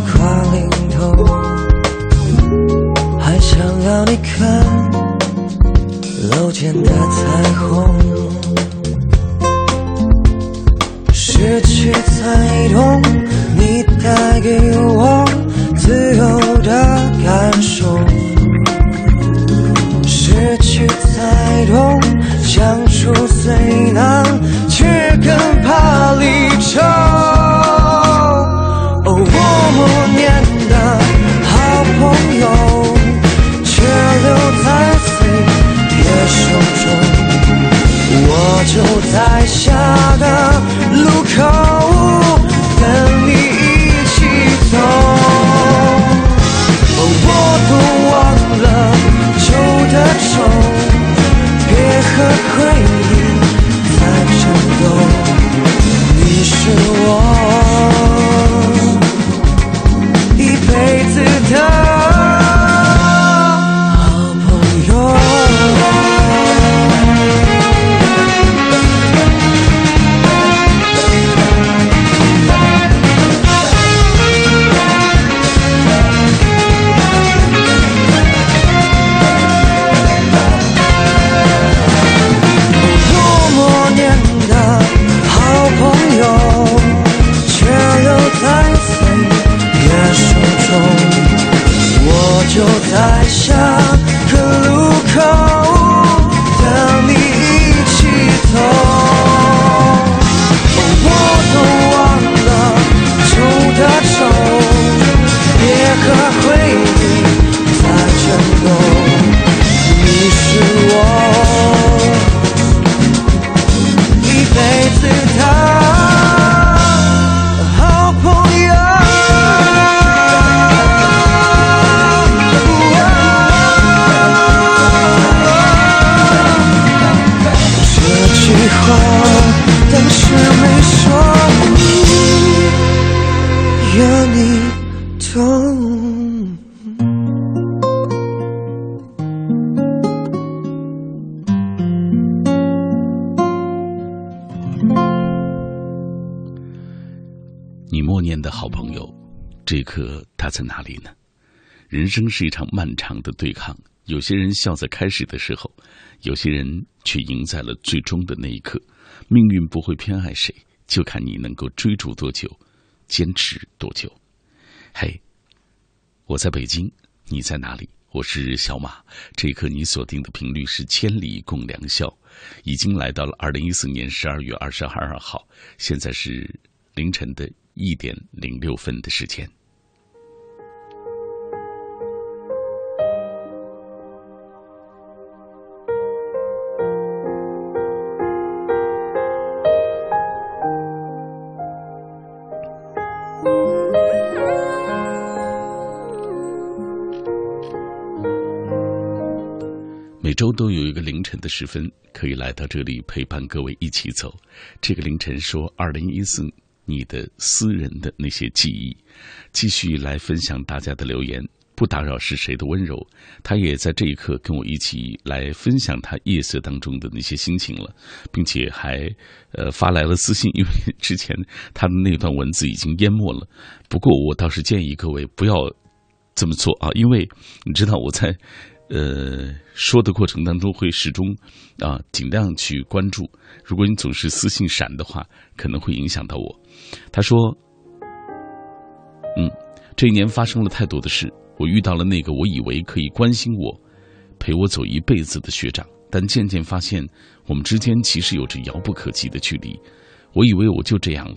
在哪里呢？人生是一场漫长的对抗，有些人笑在开始的时候，有些人却赢在了最终的那一刻。命运不会偏爱谁，就看你能够追逐多久，坚持多久。嘿，我在北京，你在哪里？我是小马。这一刻，你锁定的频率是千里共良宵，已经来到了二零一四年十二月二十二号，现在是凌晨的一点零六分的时间。周都有一个凌晨的时分，可以来到这里陪伴各位一起走。这个凌晨说，二零一四你的私人的那些记忆，继续来分享大家的留言，不打扰是谁的温柔。他也在这一刻跟我一起来分享他夜色当中的那些心情了，并且还呃发来了私信，因为之前他的那段文字已经淹没了。不过我倒是建议各位不要这么做啊，因为你知道我在。呃，说的过程当中会始终啊，尽量去关注。如果你总是私信闪的话，可能会影响到我。他说：“嗯，这一年发生了太多的事，我遇到了那个我以为可以关心我、陪我走一辈子的学长，但渐渐发现我们之间其实有着遥不可及的距离。我以为我就这样了，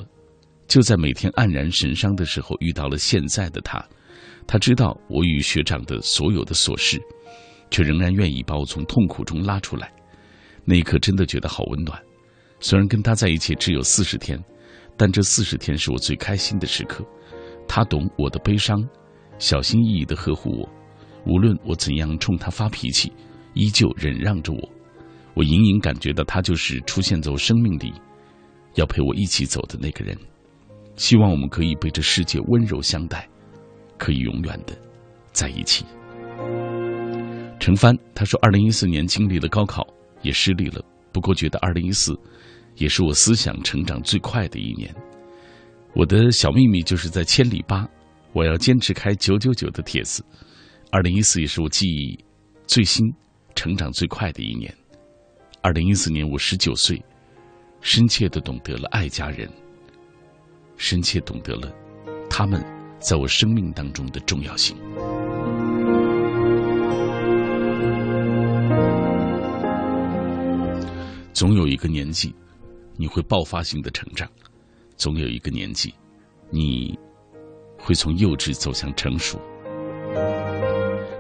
就在每天黯然神伤的时候，遇到了现在的他。他知道我与学长的所有的琐事。”却仍然愿意把我从痛苦中拉出来，那一刻真的觉得好温暖。虽然跟他在一起只有四十天，但这四十天是我最开心的时刻。他懂我的悲伤，小心翼翼的呵护我，无论我怎样冲他发脾气，依旧忍让着我。我隐隐感觉到他就是出现在我生命里，要陪我一起走的那个人。希望我们可以被这世界温柔相待，可以永远的在一起。陈帆他说：“二零一四年经历了高考，也失利了。不过觉得二零一四，也是我思想成长最快的一年。我的小秘密就是在千里八，我要坚持开九九九的帖子。二零一四也是我记忆最新、成长最快的一年。二零一四年我十九岁，深切的懂得了爱家人，深切懂得了他们在我生命当中的重要性。”总有一个年纪，你会爆发性的成长；总有一个年纪，你会从幼稚走向成熟。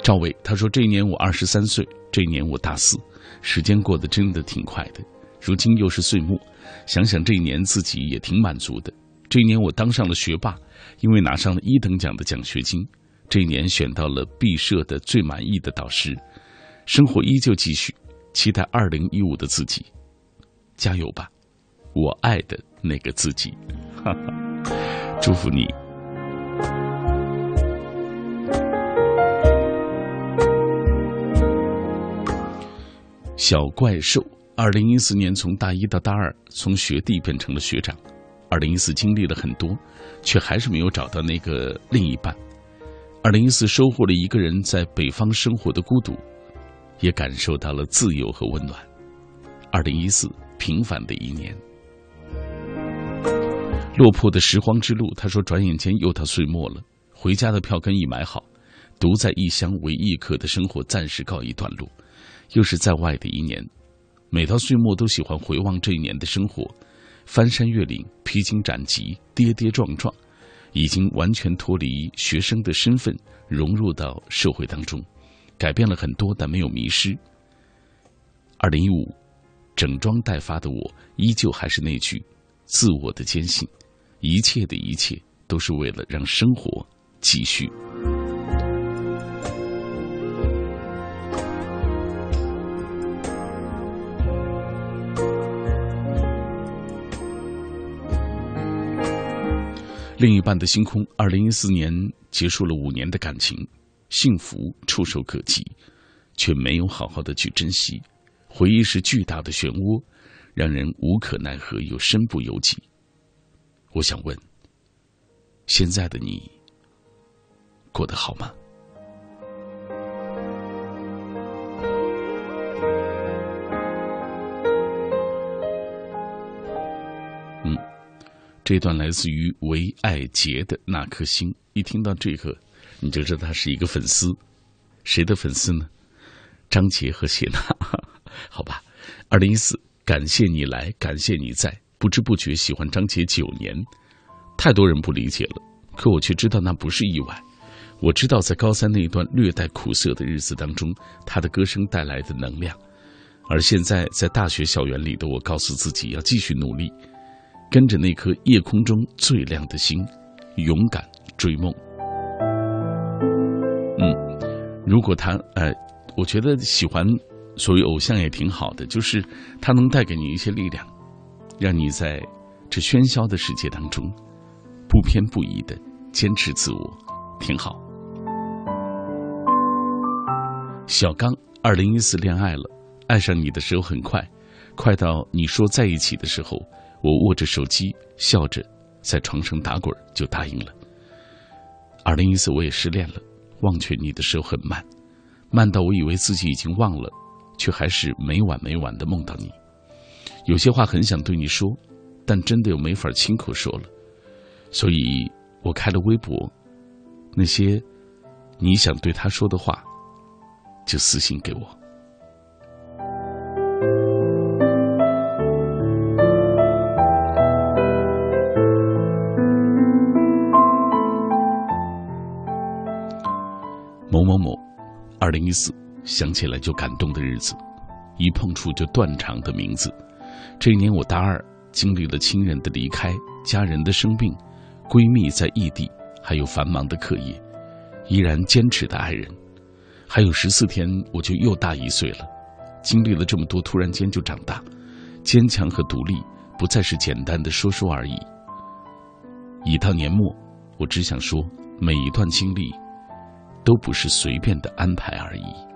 赵伟他说：“这一年我二十三岁，这一年我大四，时间过得真的挺快的。如今又是岁末，想想这一年自己也挺满足的。这一年我当上了学霸，因为拿上了一等奖的奖学金。这一年选到了毕设的最满意的导师，生活依旧继续，期待二零一五的自己。”加油吧，我爱的那个自己，哈哈，祝福你。小怪兽，二零一四年从大一到大二，从学弟变成了学长。二零一四经历了很多，却还是没有找到那个另一半。二零一四收获了一个人在北方生活的孤独，也感受到了自由和温暖。二零一四。平凡的一年，落魄的拾荒之路。他说：“转眼间又到岁末了，回家的票根已买好，独在异乡为异客的生活暂时告一段落，又是在外的一年。每到岁末，都喜欢回望这一年的生活，翻山越岭，披荆斩棘，跌跌撞撞，已经完全脱离学生的身份，融入到社会当中，改变了很多，但没有迷失。二零一五，整装待发的我，依旧还是那句自我的坚信：一切的一切，都是为了让生活继续。另一半的星空，二零一四年结束了五年的感情，幸福触手可及，却没有好好的去珍惜。回忆是巨大的漩涡，让人无可奈何又身不由己。我想问，现在的你过得好吗？嗯，这段来自于唯爱杰的那颗星，一听到这个，你就知道他是一个粉丝，谁的粉丝呢？张杰和谢娜。好吧，二零一四，感谢你来，感谢你在，不知不觉喜欢张杰九年，太多人不理解了，可我却知道那不是意外。我知道在高三那一段略带苦涩的日子当中，他的歌声带来的能量，而现在在大学校园里的我，告诉自己要继续努力，跟着那颗夜空中最亮的星，勇敢追梦。嗯，如果他，呃，我觉得喜欢。所谓偶像也挺好的，就是他能带给你一些力量，让你在这喧嚣的世界当中不偏不倚的坚持自我，挺好。小刚，二零一四恋爱了，爱上你的时候很快，快到你说在一起的时候，我握着手机笑着在床上打滚就答应了。二零一四我也失恋了，忘却你的时候很慢，慢到我以为自己已经忘了。却还是每晚每晚的梦到你，有些话很想对你说，但真的又没法亲口说了，所以我开了微博，那些你想对他说的话，就私信给我。某某某，二零一四。想起来就感动的日子，一碰触就断肠的名字。这一年我大二，经历了亲人的离开、家人的生病、闺蜜在异地，还有繁忙的课业，依然坚持的爱人。还有十四天我就又大一岁了，经历了这么多，突然间就长大，坚强和独立不再是简单的说说而已。已到年末，我只想说，每一段经历，都不是随便的安排而已。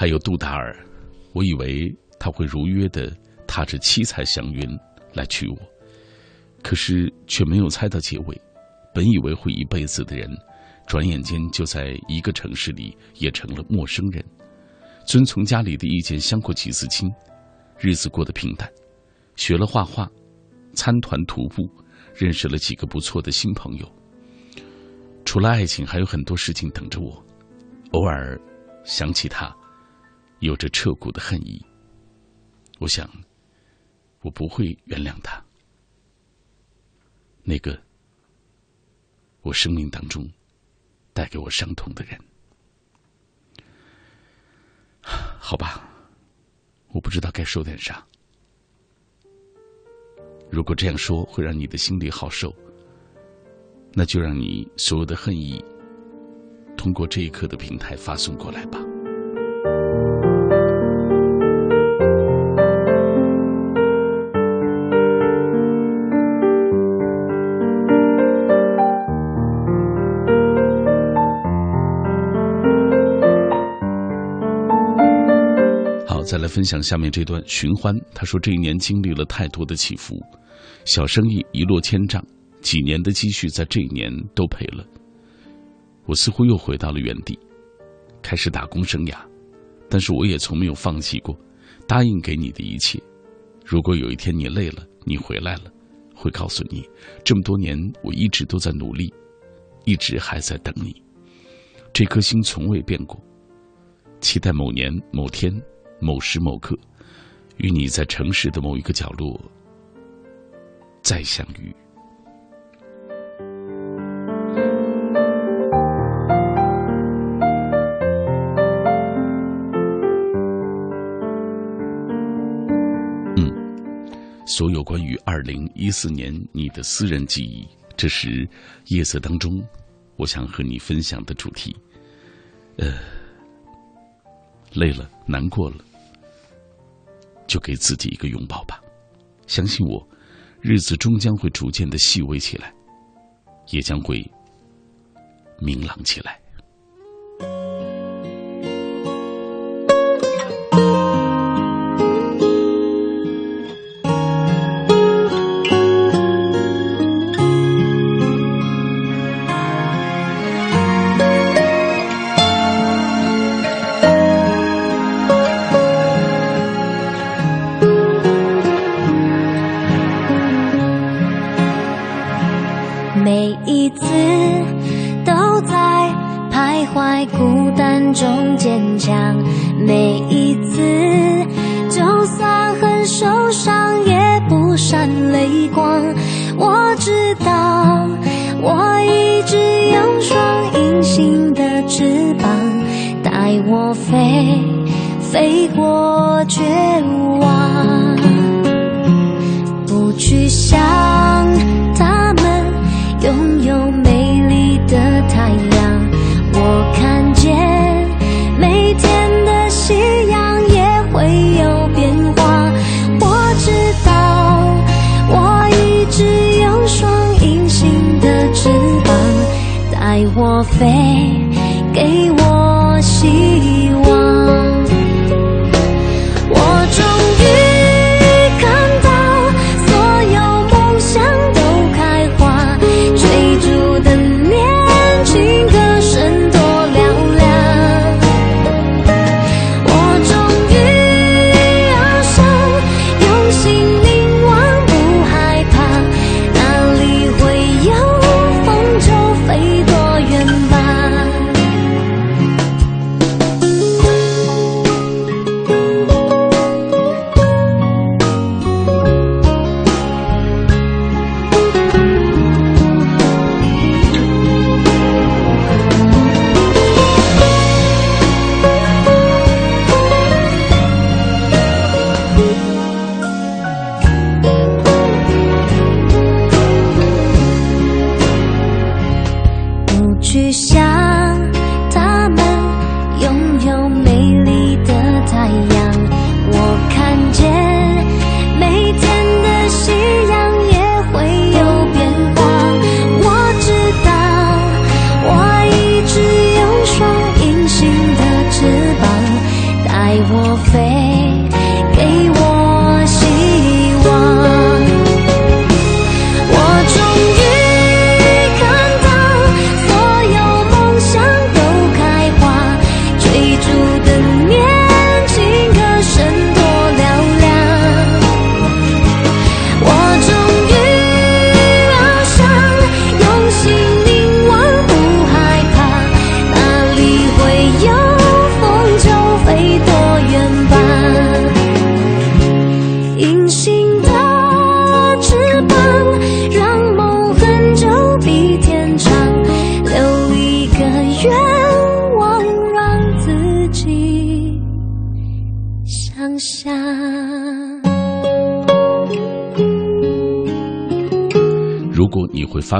还有杜达尔，我以为他会如约的踏着七彩祥云来娶我，可是却没有猜到结尾。本以为会一辈子的人，转眼间就在一个城市里也成了陌生人。遵从家里的意见，相过几次亲，日子过得平淡。学了画画，参团徒步，认识了几个不错的新朋友。除了爱情，还有很多事情等着我。偶尔想起他。有着彻骨的恨意。我想，我不会原谅他。那个，我生命当中带给我伤痛的人。好吧，我不知道该说点啥。如果这样说会让你的心里好受，那就让你所有的恨意通过这一刻的平台发送过来吧。再来分享下面这段寻欢。他说：“这一年经历了太多的起伏，小生意一落千丈，几年的积蓄在这一年都赔了。我似乎又回到了原地，开始打工生涯。但是我也从没有放弃过答应给你的一切。如果有一天你累了，你回来了，会告诉你，这么多年我一直都在努力，一直还在等你。这颗心从未变过，期待某年某天某时某刻，与你在城市的某一个角落再相遇。嗯所有关于二零一四年你的私人记忆，这是夜色当中，我想和你分享的主题。呃，累了，难过了，就给自己一个拥抱吧。相信我，日子终将会逐渐的细微起来，也将会明朗起来。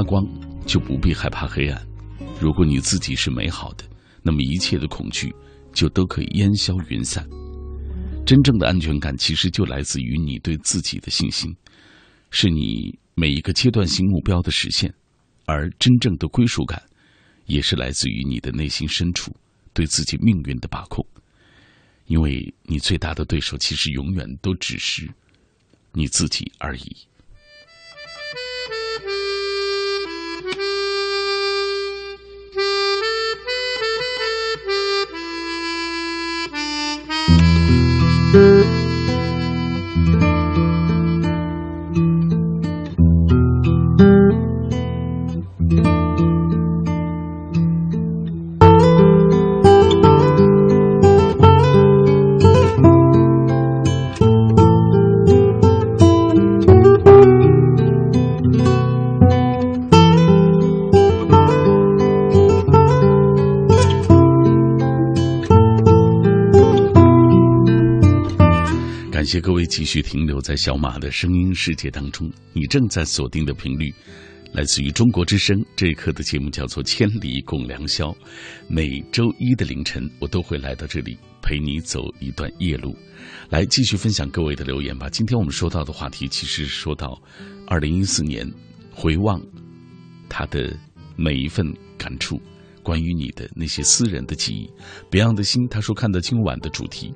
发光，就不必害怕黑暗。如果你自己是美好的，那么一切的恐惧就都可以烟消云散。真正的安全感其实就来自于你对自己的信心，是你每一个阶段性目标的实现。而真正的归属感，也是来自于你的内心深处对自己命运的把控。因为你最大的对手其实永远都只是你自己而已。继续停留在小马的声音世界当中。你正在锁定的频率，来自于中国之声。这一刻的节目叫做《千里共良宵》，每周一的凌晨，我都会来到这里陪你走一段夜路。来继续分享各位的留言吧。今天我们说到的话题，其实说到二零一四年，回望他的每一份感触，关于你的那些私人的记忆。别样的心，他说看到今晚的主题。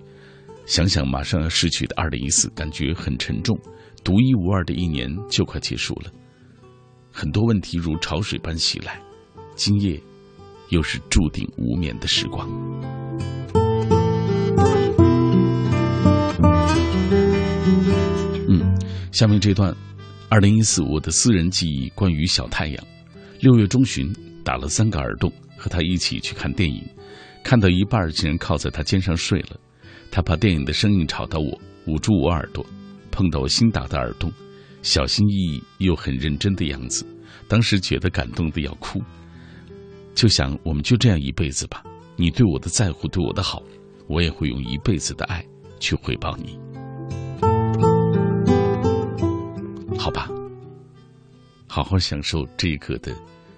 想想马上要逝去的二零一四，感觉很沉重。独一无二的一年就快结束了，很多问题如潮水般袭来。今夜又是注定无眠的时光。嗯，下面这段，二零一四我的私人记忆，关于小太阳。六月中旬打了三个耳洞，和他一起去看电影，看到一半竟然靠在他肩上睡了。他怕电影的声音吵到我，捂住我耳朵，碰到我新打的耳洞，小心翼翼又很认真的样子。当时觉得感动的要哭，就想我们就这样一辈子吧。你对我的在乎，对我的好，我也会用一辈子的爱去回报你。好吧，好好享受这一刻的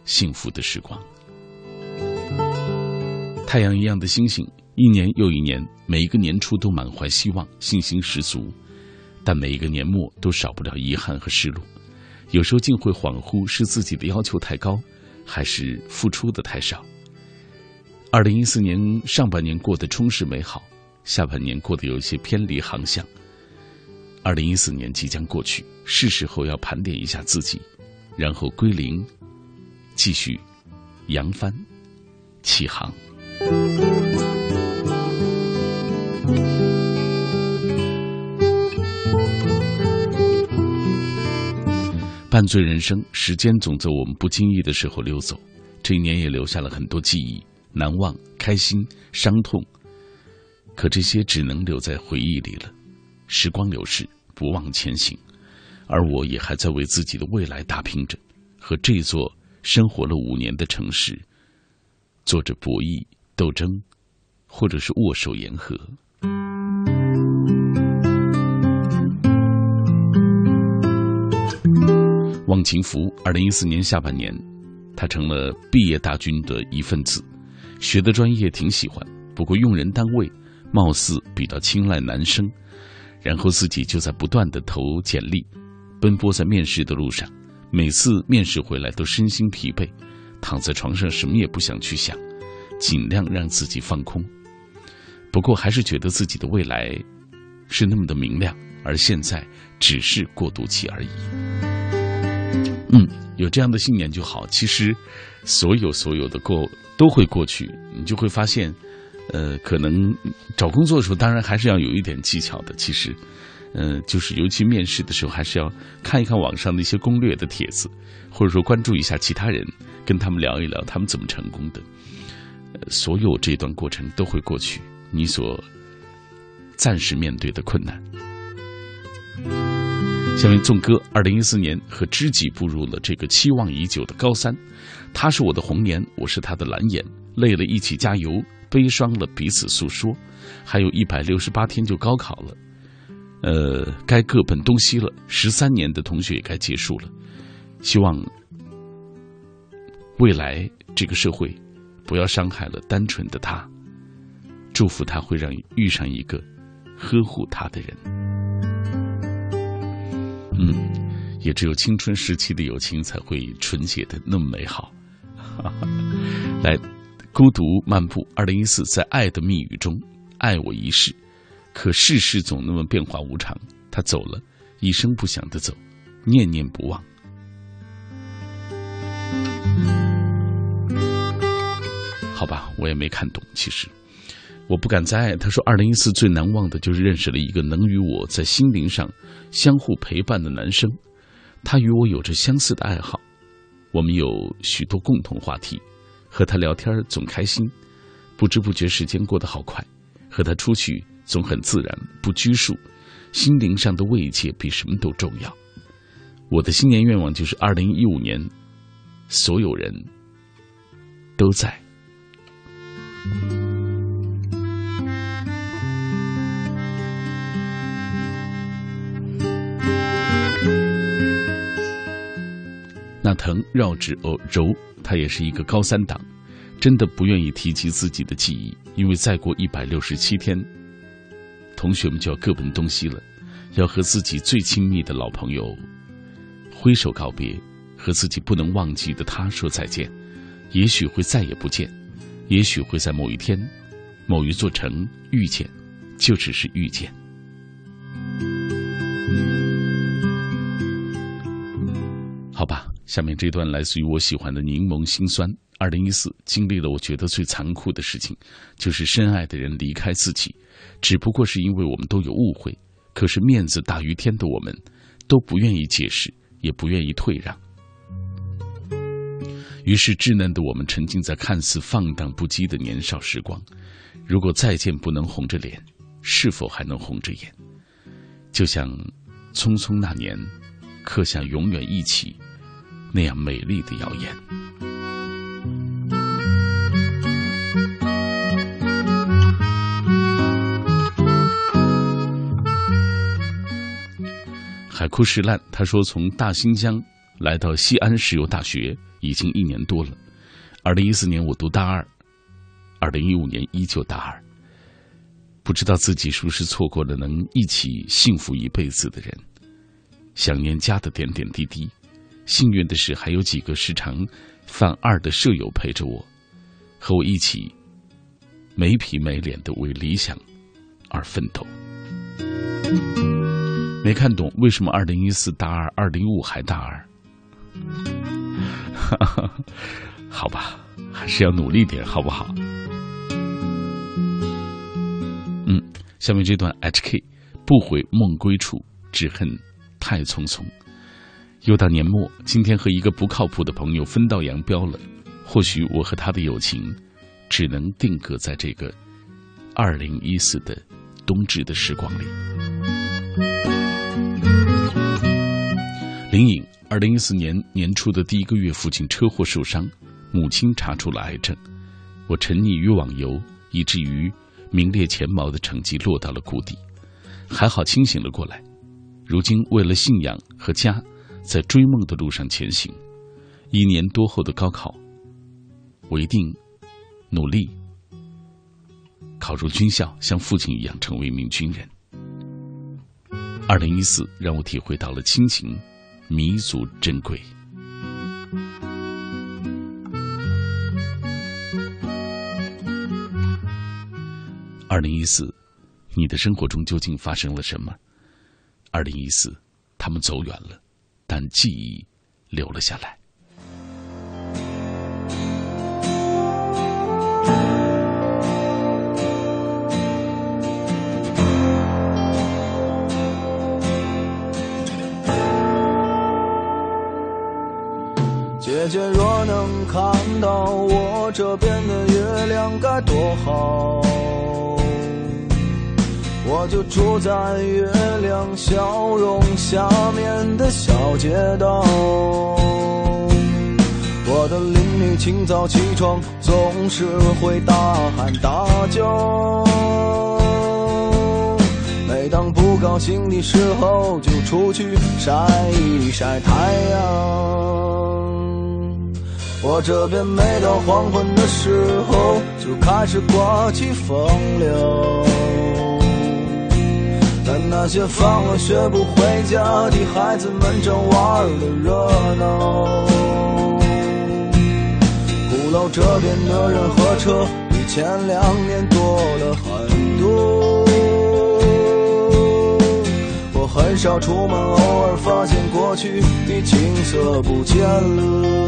幸福的时光。太阳一样的星星。一年又一年，每一个年初都满怀希望，信心十足，但每一个年末都少不了遗憾和失落。有时候竟会恍惚，是自己的要求太高，还是付出的太少？二零一四年上半年过得充实美好，下半年过得有些偏离航向。二零一四年即将过去，是时候要盘点一下自己，然后归零，继续扬帆起航。半醉人生，时间总在我们不经意的时候溜走。这一年也留下了很多记忆，难忘、开心、伤痛。可这些只能留在回忆里了。时光流逝，不忘前行。而我也还在为自己的未来打拼着，和这座生活了五年的城市做着博弈斗争，或者是握手言和。忘情福，二零一四年下半年，他成了毕业大军的一份子，学的专业挺喜欢，不过用人单位貌似比较青睐男生，然后自己就在不断的投简历，奔波在面试的路上，每次面试回来都身心疲惫，躺在床上什么也不想去想，尽量让自己放空。不过还是觉得自己的未来是那么的明亮，而现在只是过渡期而已。嗯，有这样的信念就好。其实，所有所有的过都会过去，你就会发现，呃，可能找工作的时候，当然还是要有一点技巧的。其实，嗯，就是尤其面试的时候，还是要看一看网上的一些攻略的帖子，或者说关注一下其他人，跟他们聊一聊他们怎么成功的。呃，所有这段过程都会过去，你所暂时面对的困难。下面纵哥，二零一四年和知己步入了这个期望已久的高三，他是我的红颜，我是他的蓝颜，累了一起加油，悲伤了彼此诉说，还有一百六十八天就高考了，呃，该各奔东西了，十三年的同学也该结束了，希望未来这个社会不要伤害了单纯的他，祝福他会让遇上一个呵护他的人。嗯，也只有青春时期的友情才会纯洁的那么美好。<laughs> 来，孤独漫步，二零一四，在爱的密语中，爱我一世，可世事总那么变化无常。他走了，一声不响的走，念念不忘。好吧，我也没看懂，其实。我不敢再爱。他说，二零一四最难忘的就是认识了一个能与我在心灵上相互陪伴的男生。他与我有着相似的爱好，我们有许多共同话题，和他聊天总开心。不知不觉时间过得好快，和他出去总很自然，不拘束。心灵上的慰藉比什么都重要。我的新年愿望就是二零一五年，所有人都在。那藤绕指哦柔，他也是一个高三党，真的不愿意提及自己的记忆，因为再过一百六十七天，同学们就要各奔东西了，要和自己最亲密的老朋友挥手告别，和自己不能忘记的他说再见，也许会再也不见，也许会在某一天，某一座城遇见，就只是遇见。好吧，下面这段来自于我喜欢的柠檬心酸。二零一四经历了我觉得最残酷的事情，就是深爱的人离开自己，只不过是因为我们都有误会。可是面子大于天的我们，都不愿意解释，也不愿意退让。于是稚嫩的我们沉浸在看似放荡不羁的年少时光。如果再见不能红着脸，是否还能红着眼？就像匆匆那年，刻下永远一起。那样美丽的谣言。海枯石烂，他说从大新疆来到西安石油大学已经一年多了。二零一四年我读大二，二零一五年依旧大二。不知道自己是不是错过了能一起幸福一辈子的人，想念家的点点滴滴。幸运的是，还有几个时常犯二的舍友陪着我，和我一起没皮没脸的为理想而奋斗。没看懂为什么二零一四大二，二零一五还大二？<laughs> 好吧，还是要努力点，好不好？嗯，下面这段 HK 不悔梦归处，只恨太匆匆。又到年末，今天和一个不靠谱的朋友分道扬镳了。或许我和他的友情，只能定格在这个二零一四的冬至的时光里。林颖，二零一四年年初的第一个月，父亲车祸受伤，母亲查出了癌症。我沉溺于网游，以至于名列前茅的成绩落到了谷底。还好清醒了过来。如今为了信仰和家。在追梦的路上前行，一年多后的高考，我一定努力考入军校，像父亲一样成为一名军人。二零一四让我体会到了亲情弥足珍贵。二零一四，你的生活中究竟发生了什么？二零一四，他们走远了。但记忆留了下来。姐姐若能看到我这边的月亮该多好。我就住在月亮笑容下面的小街道。我的邻居清早起床总是会大喊大叫，每当不高兴的时候就出去晒一晒太阳。我这边每到黄昏的时候就开始刮起风流。那些放了学不回家的孩子们正玩的热闹，鼓楼这边的人和车比前两年多了很多。我很少出门，偶尔发现过去的景色不见了。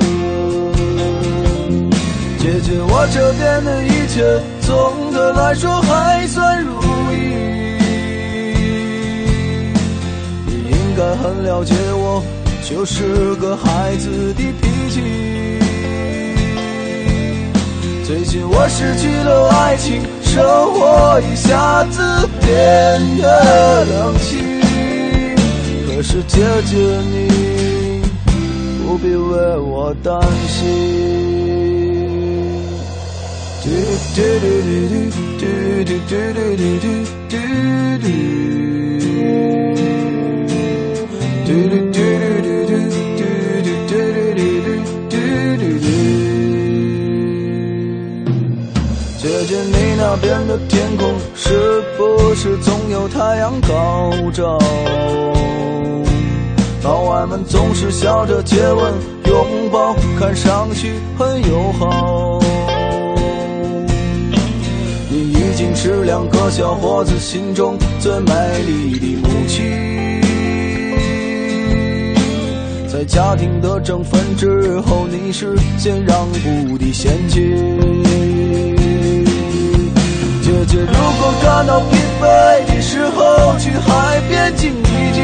姐姐，我这边的一切总的来说还算如该很了解我，就是个孩子的脾气。最近我失去了爱情，生活一下子变得冷清。可是姐姐你不必为我担心。嘟嘟嘟嘟嘟嘟嘟嘟嘟嘟嘟。滴滴滴滴滴滴滴滴滴滴滴滴姐姐，你那边的天空是不是总有太阳高照？老外们总是笑着接吻拥抱，看上去很友好。你已经是两个小伙子心中最美丽的母亲。在家庭的争分之后，你是先让步的先妻。姐姐，如果感到疲惫的时候，去海边静一静。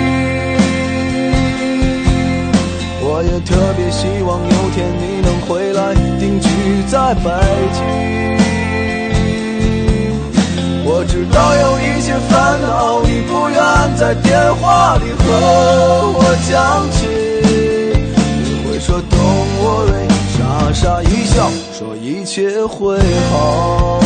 我也特别希望有天你能回来定居在北京。我知道有一些烦恼，你不愿在电话里和我讲起。傻一笑，说一切会好。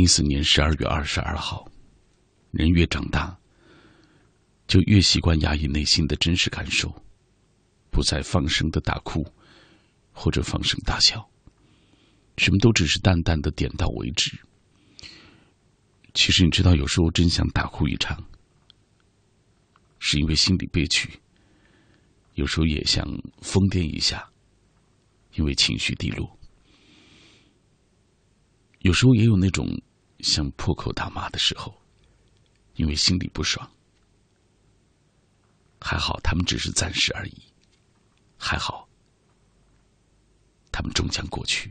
一四年十二月二十二号。人越长大，就越习惯压抑内心的真实感受，不再放声的大哭，或者放声大笑，什么都只是淡淡的点到为止。其实你知道，有时候真想大哭一场，是因为心里憋屈；有时候也想疯癫一下，因为情绪低落；有时候也有那种想破口大骂的时候。因为心里不爽，还好他们只是暂时而已，还好，他们终将过去。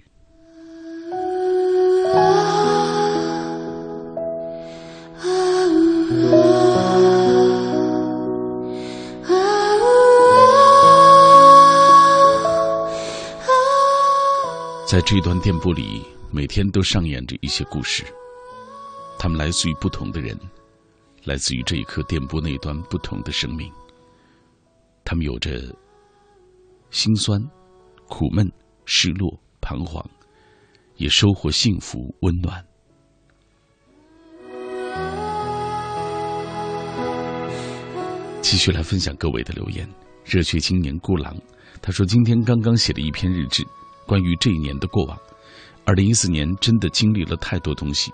在这段电波里，每天都上演着一些故事，他们来自于不同的人。来自于这一刻电波那端不同的生命，他们有着心酸、苦闷、失落、彷徨，也收获幸福、温暖。继续来分享各位的留言。热血青年孤狼，他说：“今天刚刚写了一篇日志，关于这一年的过往。二零一四年真的经历了太多东西，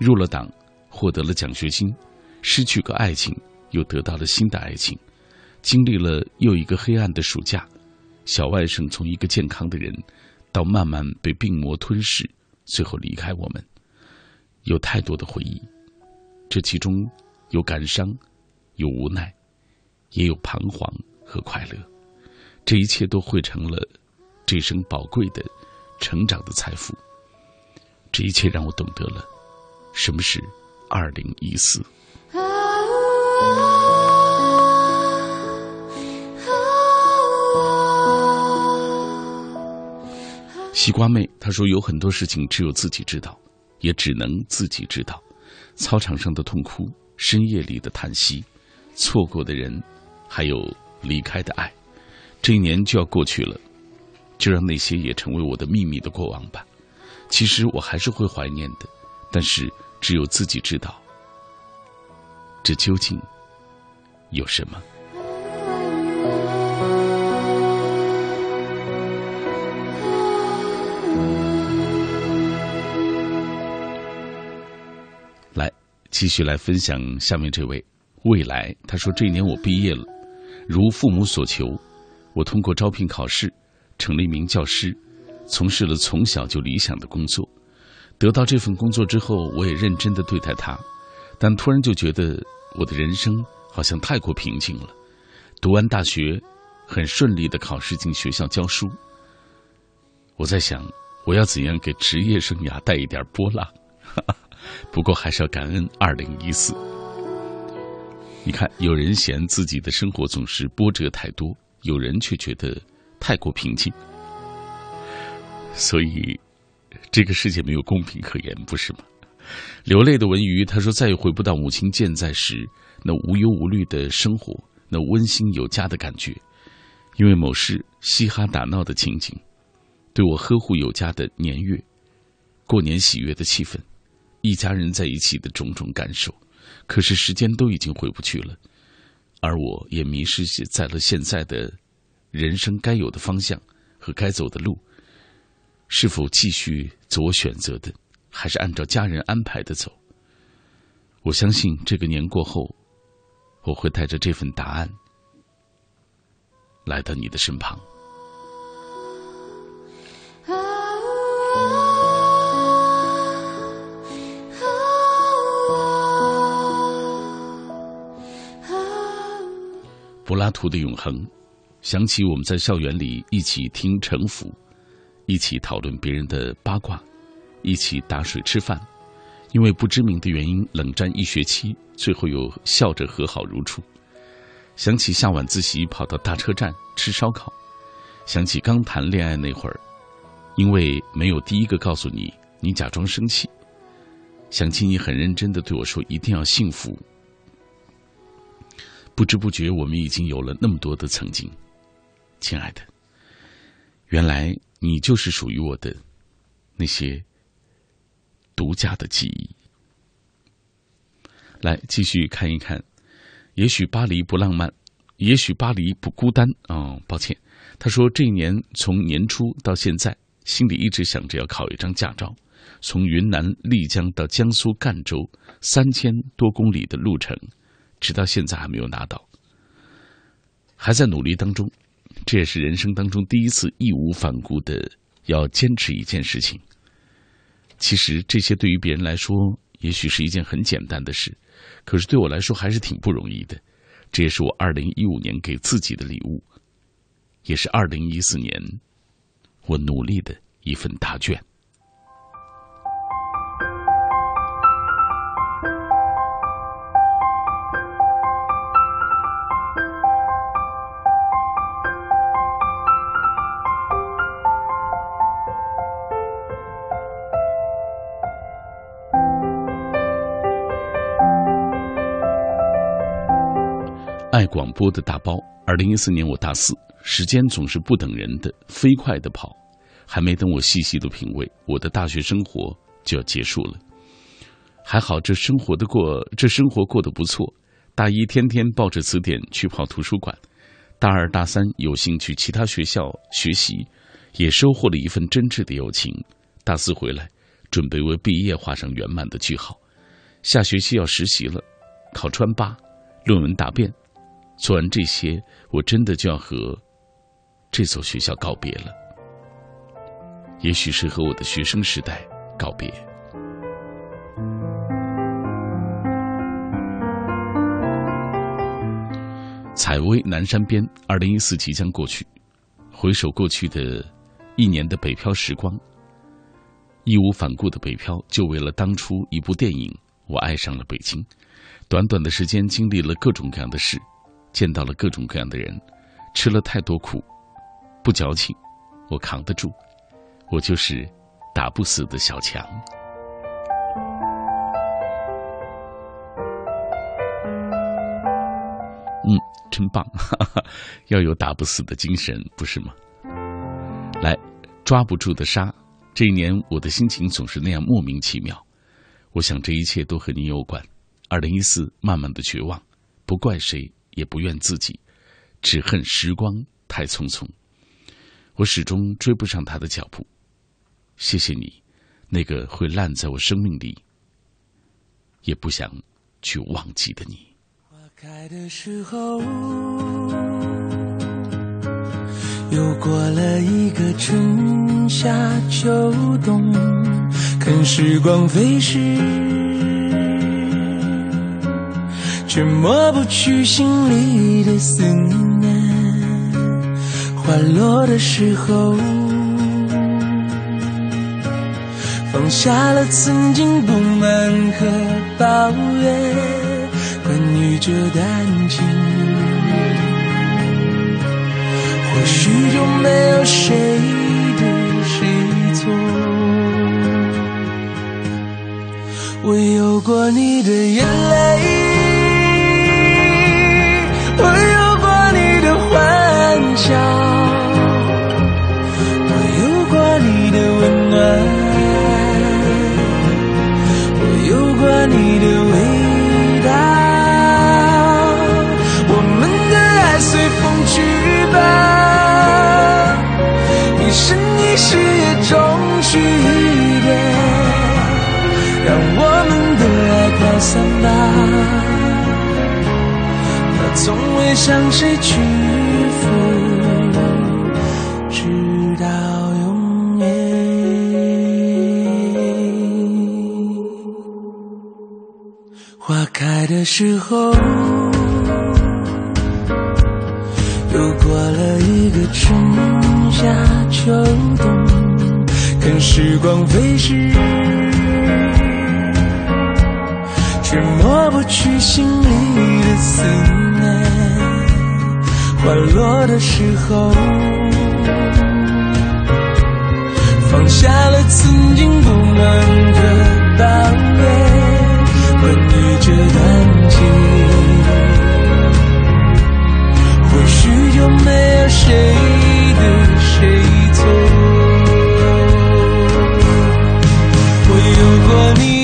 入了党，获得了奖学金。”失去个爱情，又得到了新的爱情，经历了又一个黑暗的暑假。小外甥从一个健康的人，到慢慢被病魔吞噬，最后离开我们，有太多的回忆。这其中有感伤，有无奈，也有彷徨和快乐。这一切都汇成了这生宝贵的成长的财富。这一切让我懂得了什么是二零一四。西瓜妹她说：“有很多事情只有自己知道，也只能自己知道。操场上的痛哭，深夜里的叹息，错过的人，还有离开的爱，这一年就要过去了，就让那些也成为我的秘密的过往吧。其实我还是会怀念的，但是只有自己知道，这究竟有什么。来，继续来分享下面这位未来。他说：“这一年我毕业了，如父母所求，我通过招聘考试，成了一名教师。”从事了从小就理想的工作，得到这份工作之后，我也认真的对待它，但突然就觉得我的人生好像太过平静了。读完大学，很顺利的考试进学校教书。我在想，我要怎样给职业生涯带一点波浪？<laughs> 不过还是要感恩二零一四。你看，有人嫌自己的生活总是波折太多，有人却觉得太过平静。所以，这个世界没有公平可言，不是吗？流泪的文鱼他说：“再也回不到母亲健在时那无忧无虑的生活，那温馨有家的感觉。因为某事嘻哈打闹的情景，对我呵护有加的年月，过年喜悦的气氛，一家人在一起的种种感受。可是时间都已经回不去了，而我也迷失在了现在的人生该有的方向和该走的路。”是否继续做我选择的，还是按照家人安排的走？我相信这个年过后，我会带着这份答案来到你的身旁。柏拉图的永恒，想起我们在校园里一起听城府。一起讨论别人的八卦，一起打水吃饭，因为不知名的原因冷战一学期，最后又笑着和好如初。想起下晚自习跑到大车站吃烧烤，想起刚谈恋爱那会儿，因为没有第一个告诉你，你假装生气。想起你很认真的对我说一定要幸福。不知不觉，我们已经有了那么多的曾经，亲爱的，原来。你就是属于我的那些独家的记忆。来，继续看一看。也许巴黎不浪漫，也许巴黎不孤单。哦，抱歉，他说这一年从年初到现在，心里一直想着要考一张驾照。从云南丽江到江苏赣州，三千多公里的路程，直到现在还没有拿到，还在努力当中。这也是人生当中第一次义无反顾的要坚持一件事情。其实这些对于别人来说，也许是一件很简单的事，可是对我来说还是挺不容易的。这也是我二零一五年给自己的礼物，也是二零一四年我努力的一份答卷。播的大包，二零一四年我大四，时间总是不等人的，飞快的跑，还没等我细细的品味，我的大学生活就要结束了。还好这生活的过，这生活过得不错。大一天天抱着词典去跑图书馆，大二大三有幸去其他学校学习，也收获了一份真挚的友情。大四回来，准备为毕业画上圆满的句号。下学期要实习了，考川八，论文答辩。做完这些，我真的就要和这所学校告别了。也许是和我的学生时代告别。采薇南山边，二零一四即将过去，回首过去的一年的北漂时光，义无反顾的北漂，就为了当初一部电影，我爱上了北京。短短的时间，经历了各种各样的事。见到了各种各样的人，吃了太多苦，不矫情，我扛得住，我就是打不死的小强。嗯，真棒，哈哈，要有打不死的精神，不是吗？来，抓不住的沙。这一年，我的心情总是那样莫名其妙。我想这一切都和你有关。二零一四，慢慢的绝望，不怪谁，也不怨自己，只恨时光太匆匆。我始终追不上他的脚步。谢谢你，那个会烂在我生命里，也不想去忘记的你。花开的时候，又过了一个春夏秋冬，看时光飞逝。却抹不去心里的思念。花落的时候，放下了曾经不满和抱怨，关于这段情，或许就没有谁对谁错。我有过你的眼泪。是一种眷点，让我们的爱飘散吧，它从未向谁屈服，直到永远。花开的时候。度过了一个春夏秋冬，看时光飞逝，却抹不去心里的思念。花落的时候，放下了曾经不满的抱怨，关于这段情，或许就没有谁对谁错。我有过你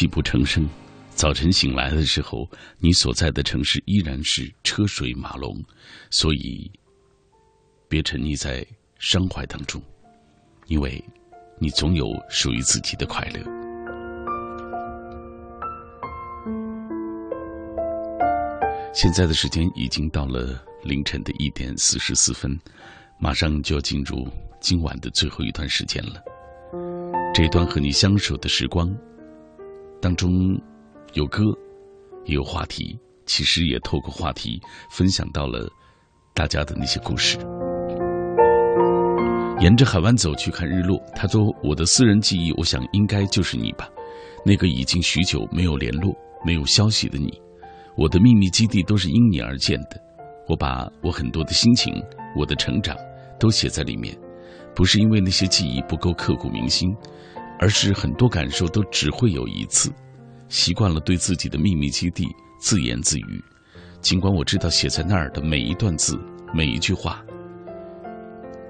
泣不成声？早晨醒来的时候，你所在的城市依然是车水马龙，所以别沉溺在伤怀当中，因为你总有属于自己的快乐。现在的时间已经到了凌晨的一点四十四分，马上就要进入今晚的最后一段时间了。这段和你相守的时光当中，有歌，也有话题，其实也透过话题分享到了大家的那些故事。沿着海湾走去看日落，他说：“我的私人记忆，我想应该就是你吧，那个已经许久没有联络、没有消息的你。我的秘密基地都是因你而建的，我把我很多的心情、我的成长都写在里面，不是因为那些记忆不够刻骨铭心，而是很多感受都只会有一次。习惯了对自己的秘密基地自言自语，尽管我知道写在那儿的每一段字、每一句话。”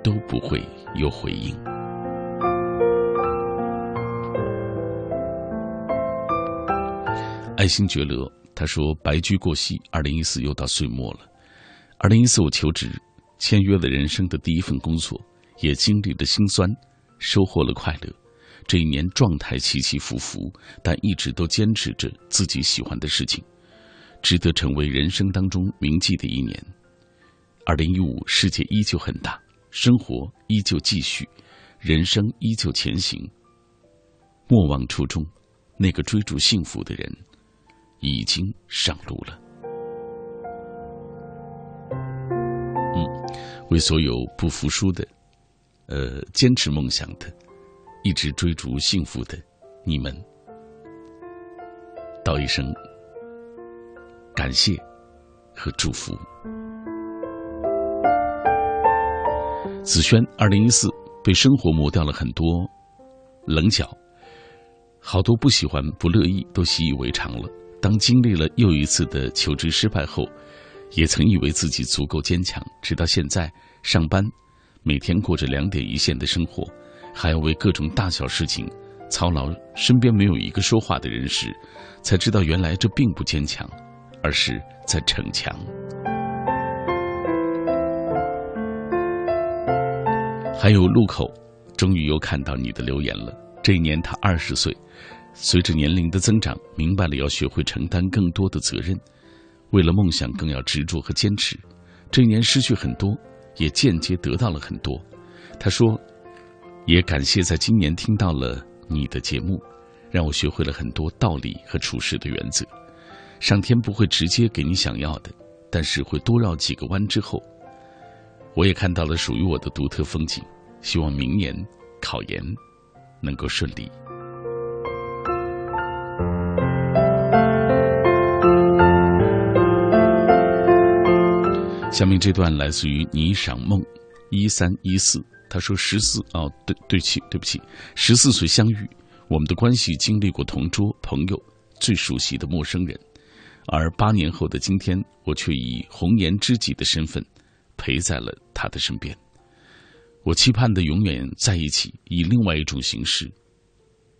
都不会有回应。爱新觉罗他说：“白驹过隙，二零一四又到岁末了。二零一四我求职，签约了人生的第一份工作，也经历了辛酸，收获了快乐。这一年状态起起伏伏，但一直都坚持着自己喜欢的事情，值得成为人生当中铭记的一年。二零一五，世界依旧很大。”生活依旧继续，人生依旧前行。莫忘初衷，那个追逐幸福的人已经上路了。嗯，为所有不服输的、呃，坚持梦想的、一直追逐幸福的你们，道一声感谢和祝福。子轩，二零一四被生活磨掉了很多棱角，好多不喜欢、不乐意都习以为常了。当经历了又一次的求职失败后，也曾以为自己足够坚强，直到现在上班，每天过着两点一线的生活，还要为各种大小事情操劳，身边没有一个说话的人时，才知道原来这并不坚强，而是在逞强。还有路口，终于又看到你的留言了。这一年他二十岁，随着年龄的增长，明白了要学会承担更多的责任，为了梦想更要执着和坚持。这一年失去很多，也间接得到了很多。他说，也感谢在今年听到了你的节目，让我学会了很多道理和处事的原则。上天不会直接给你想要的，但是会多绕几个弯之后。我也看到了属于我的独特风景，希望明年考研能够顺利。下面这段来自于霓裳梦一三一四，他说十四哦，对对不起对不起，十四岁相遇，我们的关系经历过同桌、朋友、最熟悉的陌生人，而八年后的今天，我却以红颜知己的身份。陪在了他的身边，我期盼的永远在一起，以另外一种形式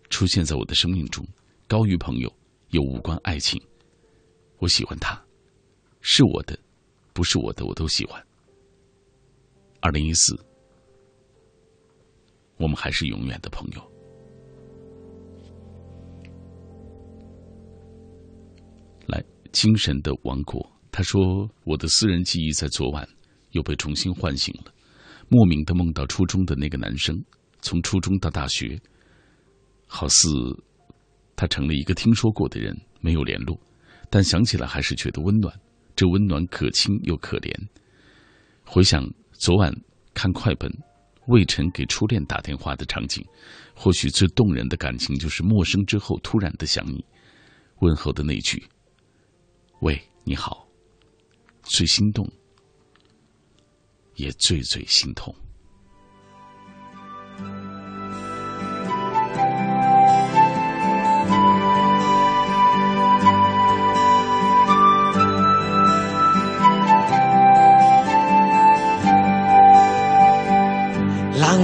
出现在我的生命中，高于朋友，又无关爱情。我喜欢他，是我的，不是我的，我都喜欢。二零一四，我们还是永远的朋友。来，精神的王国，他说：“我的私人记忆在昨晚。”又被重新唤醒了，莫名的梦到初中的那个男生，从初中到大学，好似他成了一个听说过的人，没有联络，但想起来还是觉得温暖。这温暖可亲又可怜。回想昨晚看快本，魏晨给初恋打电话的场景，或许最动人的感情就是陌生之后突然的想你，问候的那句“喂，你好”，最心动。也最最心痛。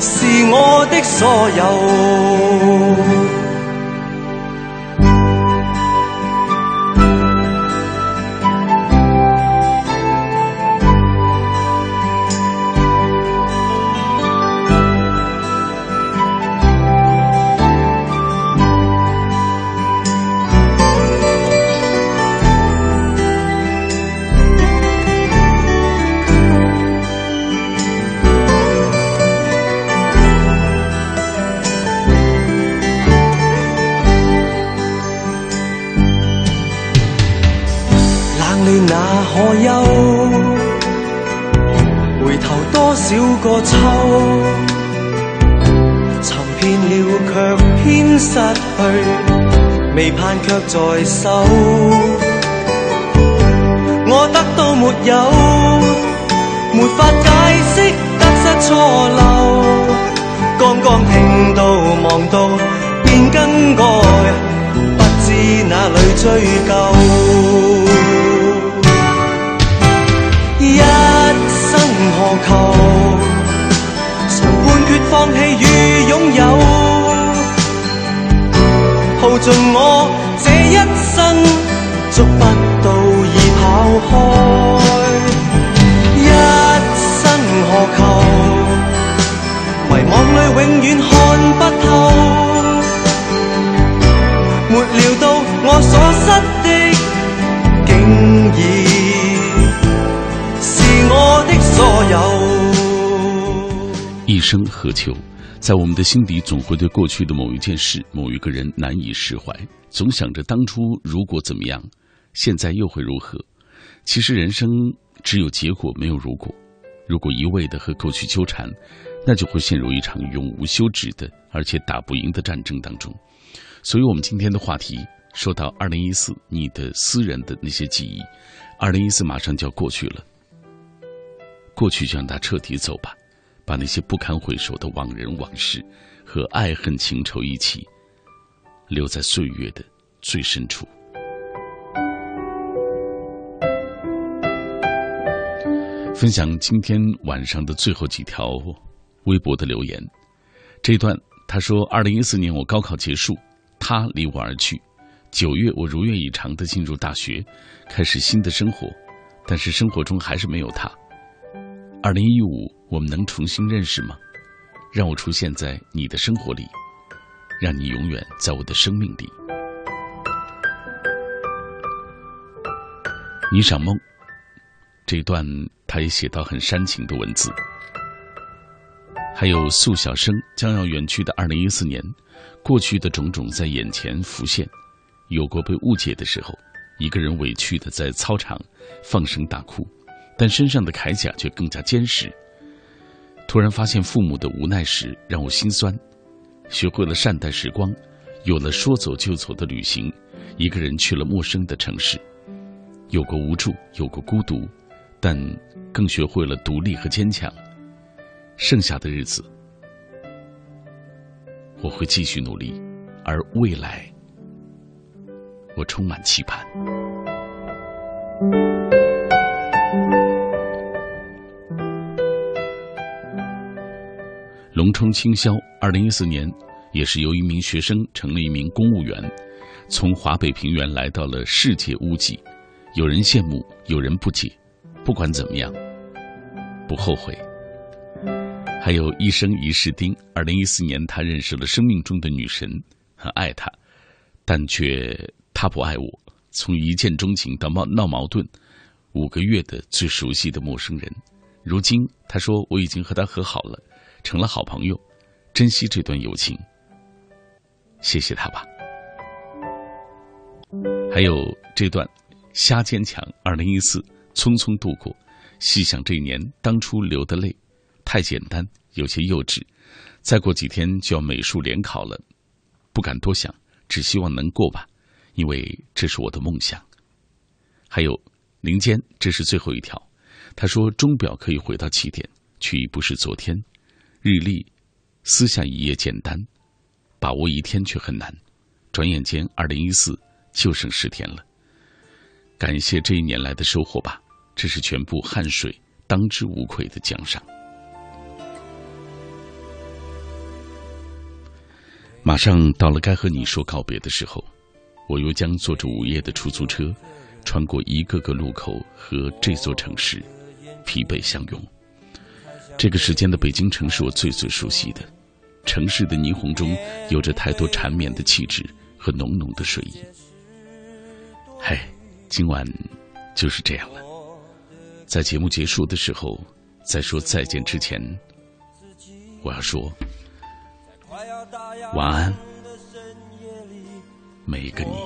是我的所有。个秋，寻遍了却偏失去，未盼却在手。我得到没有，没法解释得失错漏。刚刚听到望到便更改，不知哪里追究。一生何求？放弃与拥有，耗尽我这一生，捉不到已跑开。一生何求？迷惘里永远看不透，生何求？在我们的心底，总会对过去的某一件事、某一个人难以释怀，总想着当初如果怎么样，现在又会如何？其实人生只有结果，没有如果。如果一味的和过去纠缠，那就会陷入一场永无休止的，而且打不赢的战争当中。所以，我们今天的话题说到二零一四，你的私人的那些记忆，二零一四马上就要过去了。过去就让它彻底走吧，把那些不堪回首的往人往事和爱恨情仇一起留在岁月的最深处。分享今天晚上的最后几条微博的留言。这一段他说：“二零一四年我高考结束，他离我而去。九月我如愿以偿的进入大学，开始新的生活，但是生活中还是没有他。”二零一五，我们能重新认识吗？让我出现在你的生活里，让你永远在我的生命里。你想梦？这段他也写到很煽情的文字。还有素小生将要远去的二零一四年，过去的种种在眼前浮现，有过被误解的时候，一个人委屈的在操场放声大哭。但身上的铠甲却更加坚实。突然发现父母的无奈时，让我心酸。学会了善待时光，有了说走就走的旅行，一个人去了陌生的城市，有过无助，有过孤独，但更学会了独立和坚强。剩下的日子，我会继续努力，而未来，我充满期盼。龙冲清霄，二零一四年，也是由一名学生成了一名公务员，从华北平原来到了世界屋脊，有人羡慕，有人不解，不管怎么样，不后悔。还有一生一世丁，二零一四年他认识了生命中的女神，很爱她，但却她不爱我，从一见钟情到闹闹矛盾，五个月的最熟悉的陌生人，如今他说我已经和他和好了。成了好朋友，珍惜这段友情。谢谢他吧。还有这段，瞎坚强。二零一四匆匆度过，细想这一年当初流的泪，太简单，有些幼稚。再过几天就要美术联考了，不敢多想，只希望能过吧，因为这是我的梦想。还有林坚，这是最后一条。他说：“钟表可以回到起点，却已不是昨天。日历撕下一页简单，把握一天却很难。转眼间，二零一四就剩十天了。感谢这一年来的收获吧，这是全部汗水当之无愧的奖赏。马上到了该和你说告别的时候，我又将坐着午夜的出租车，穿过一个个路口和这座城市。”疲惫相拥。这个时间的北京城是我最最熟悉的，城市的霓虹中有着太多缠绵的气质和浓浓的睡意。嗨，今晚就是这样了。在节目结束的时候，在说再见之前，我要说晚安，每一个你。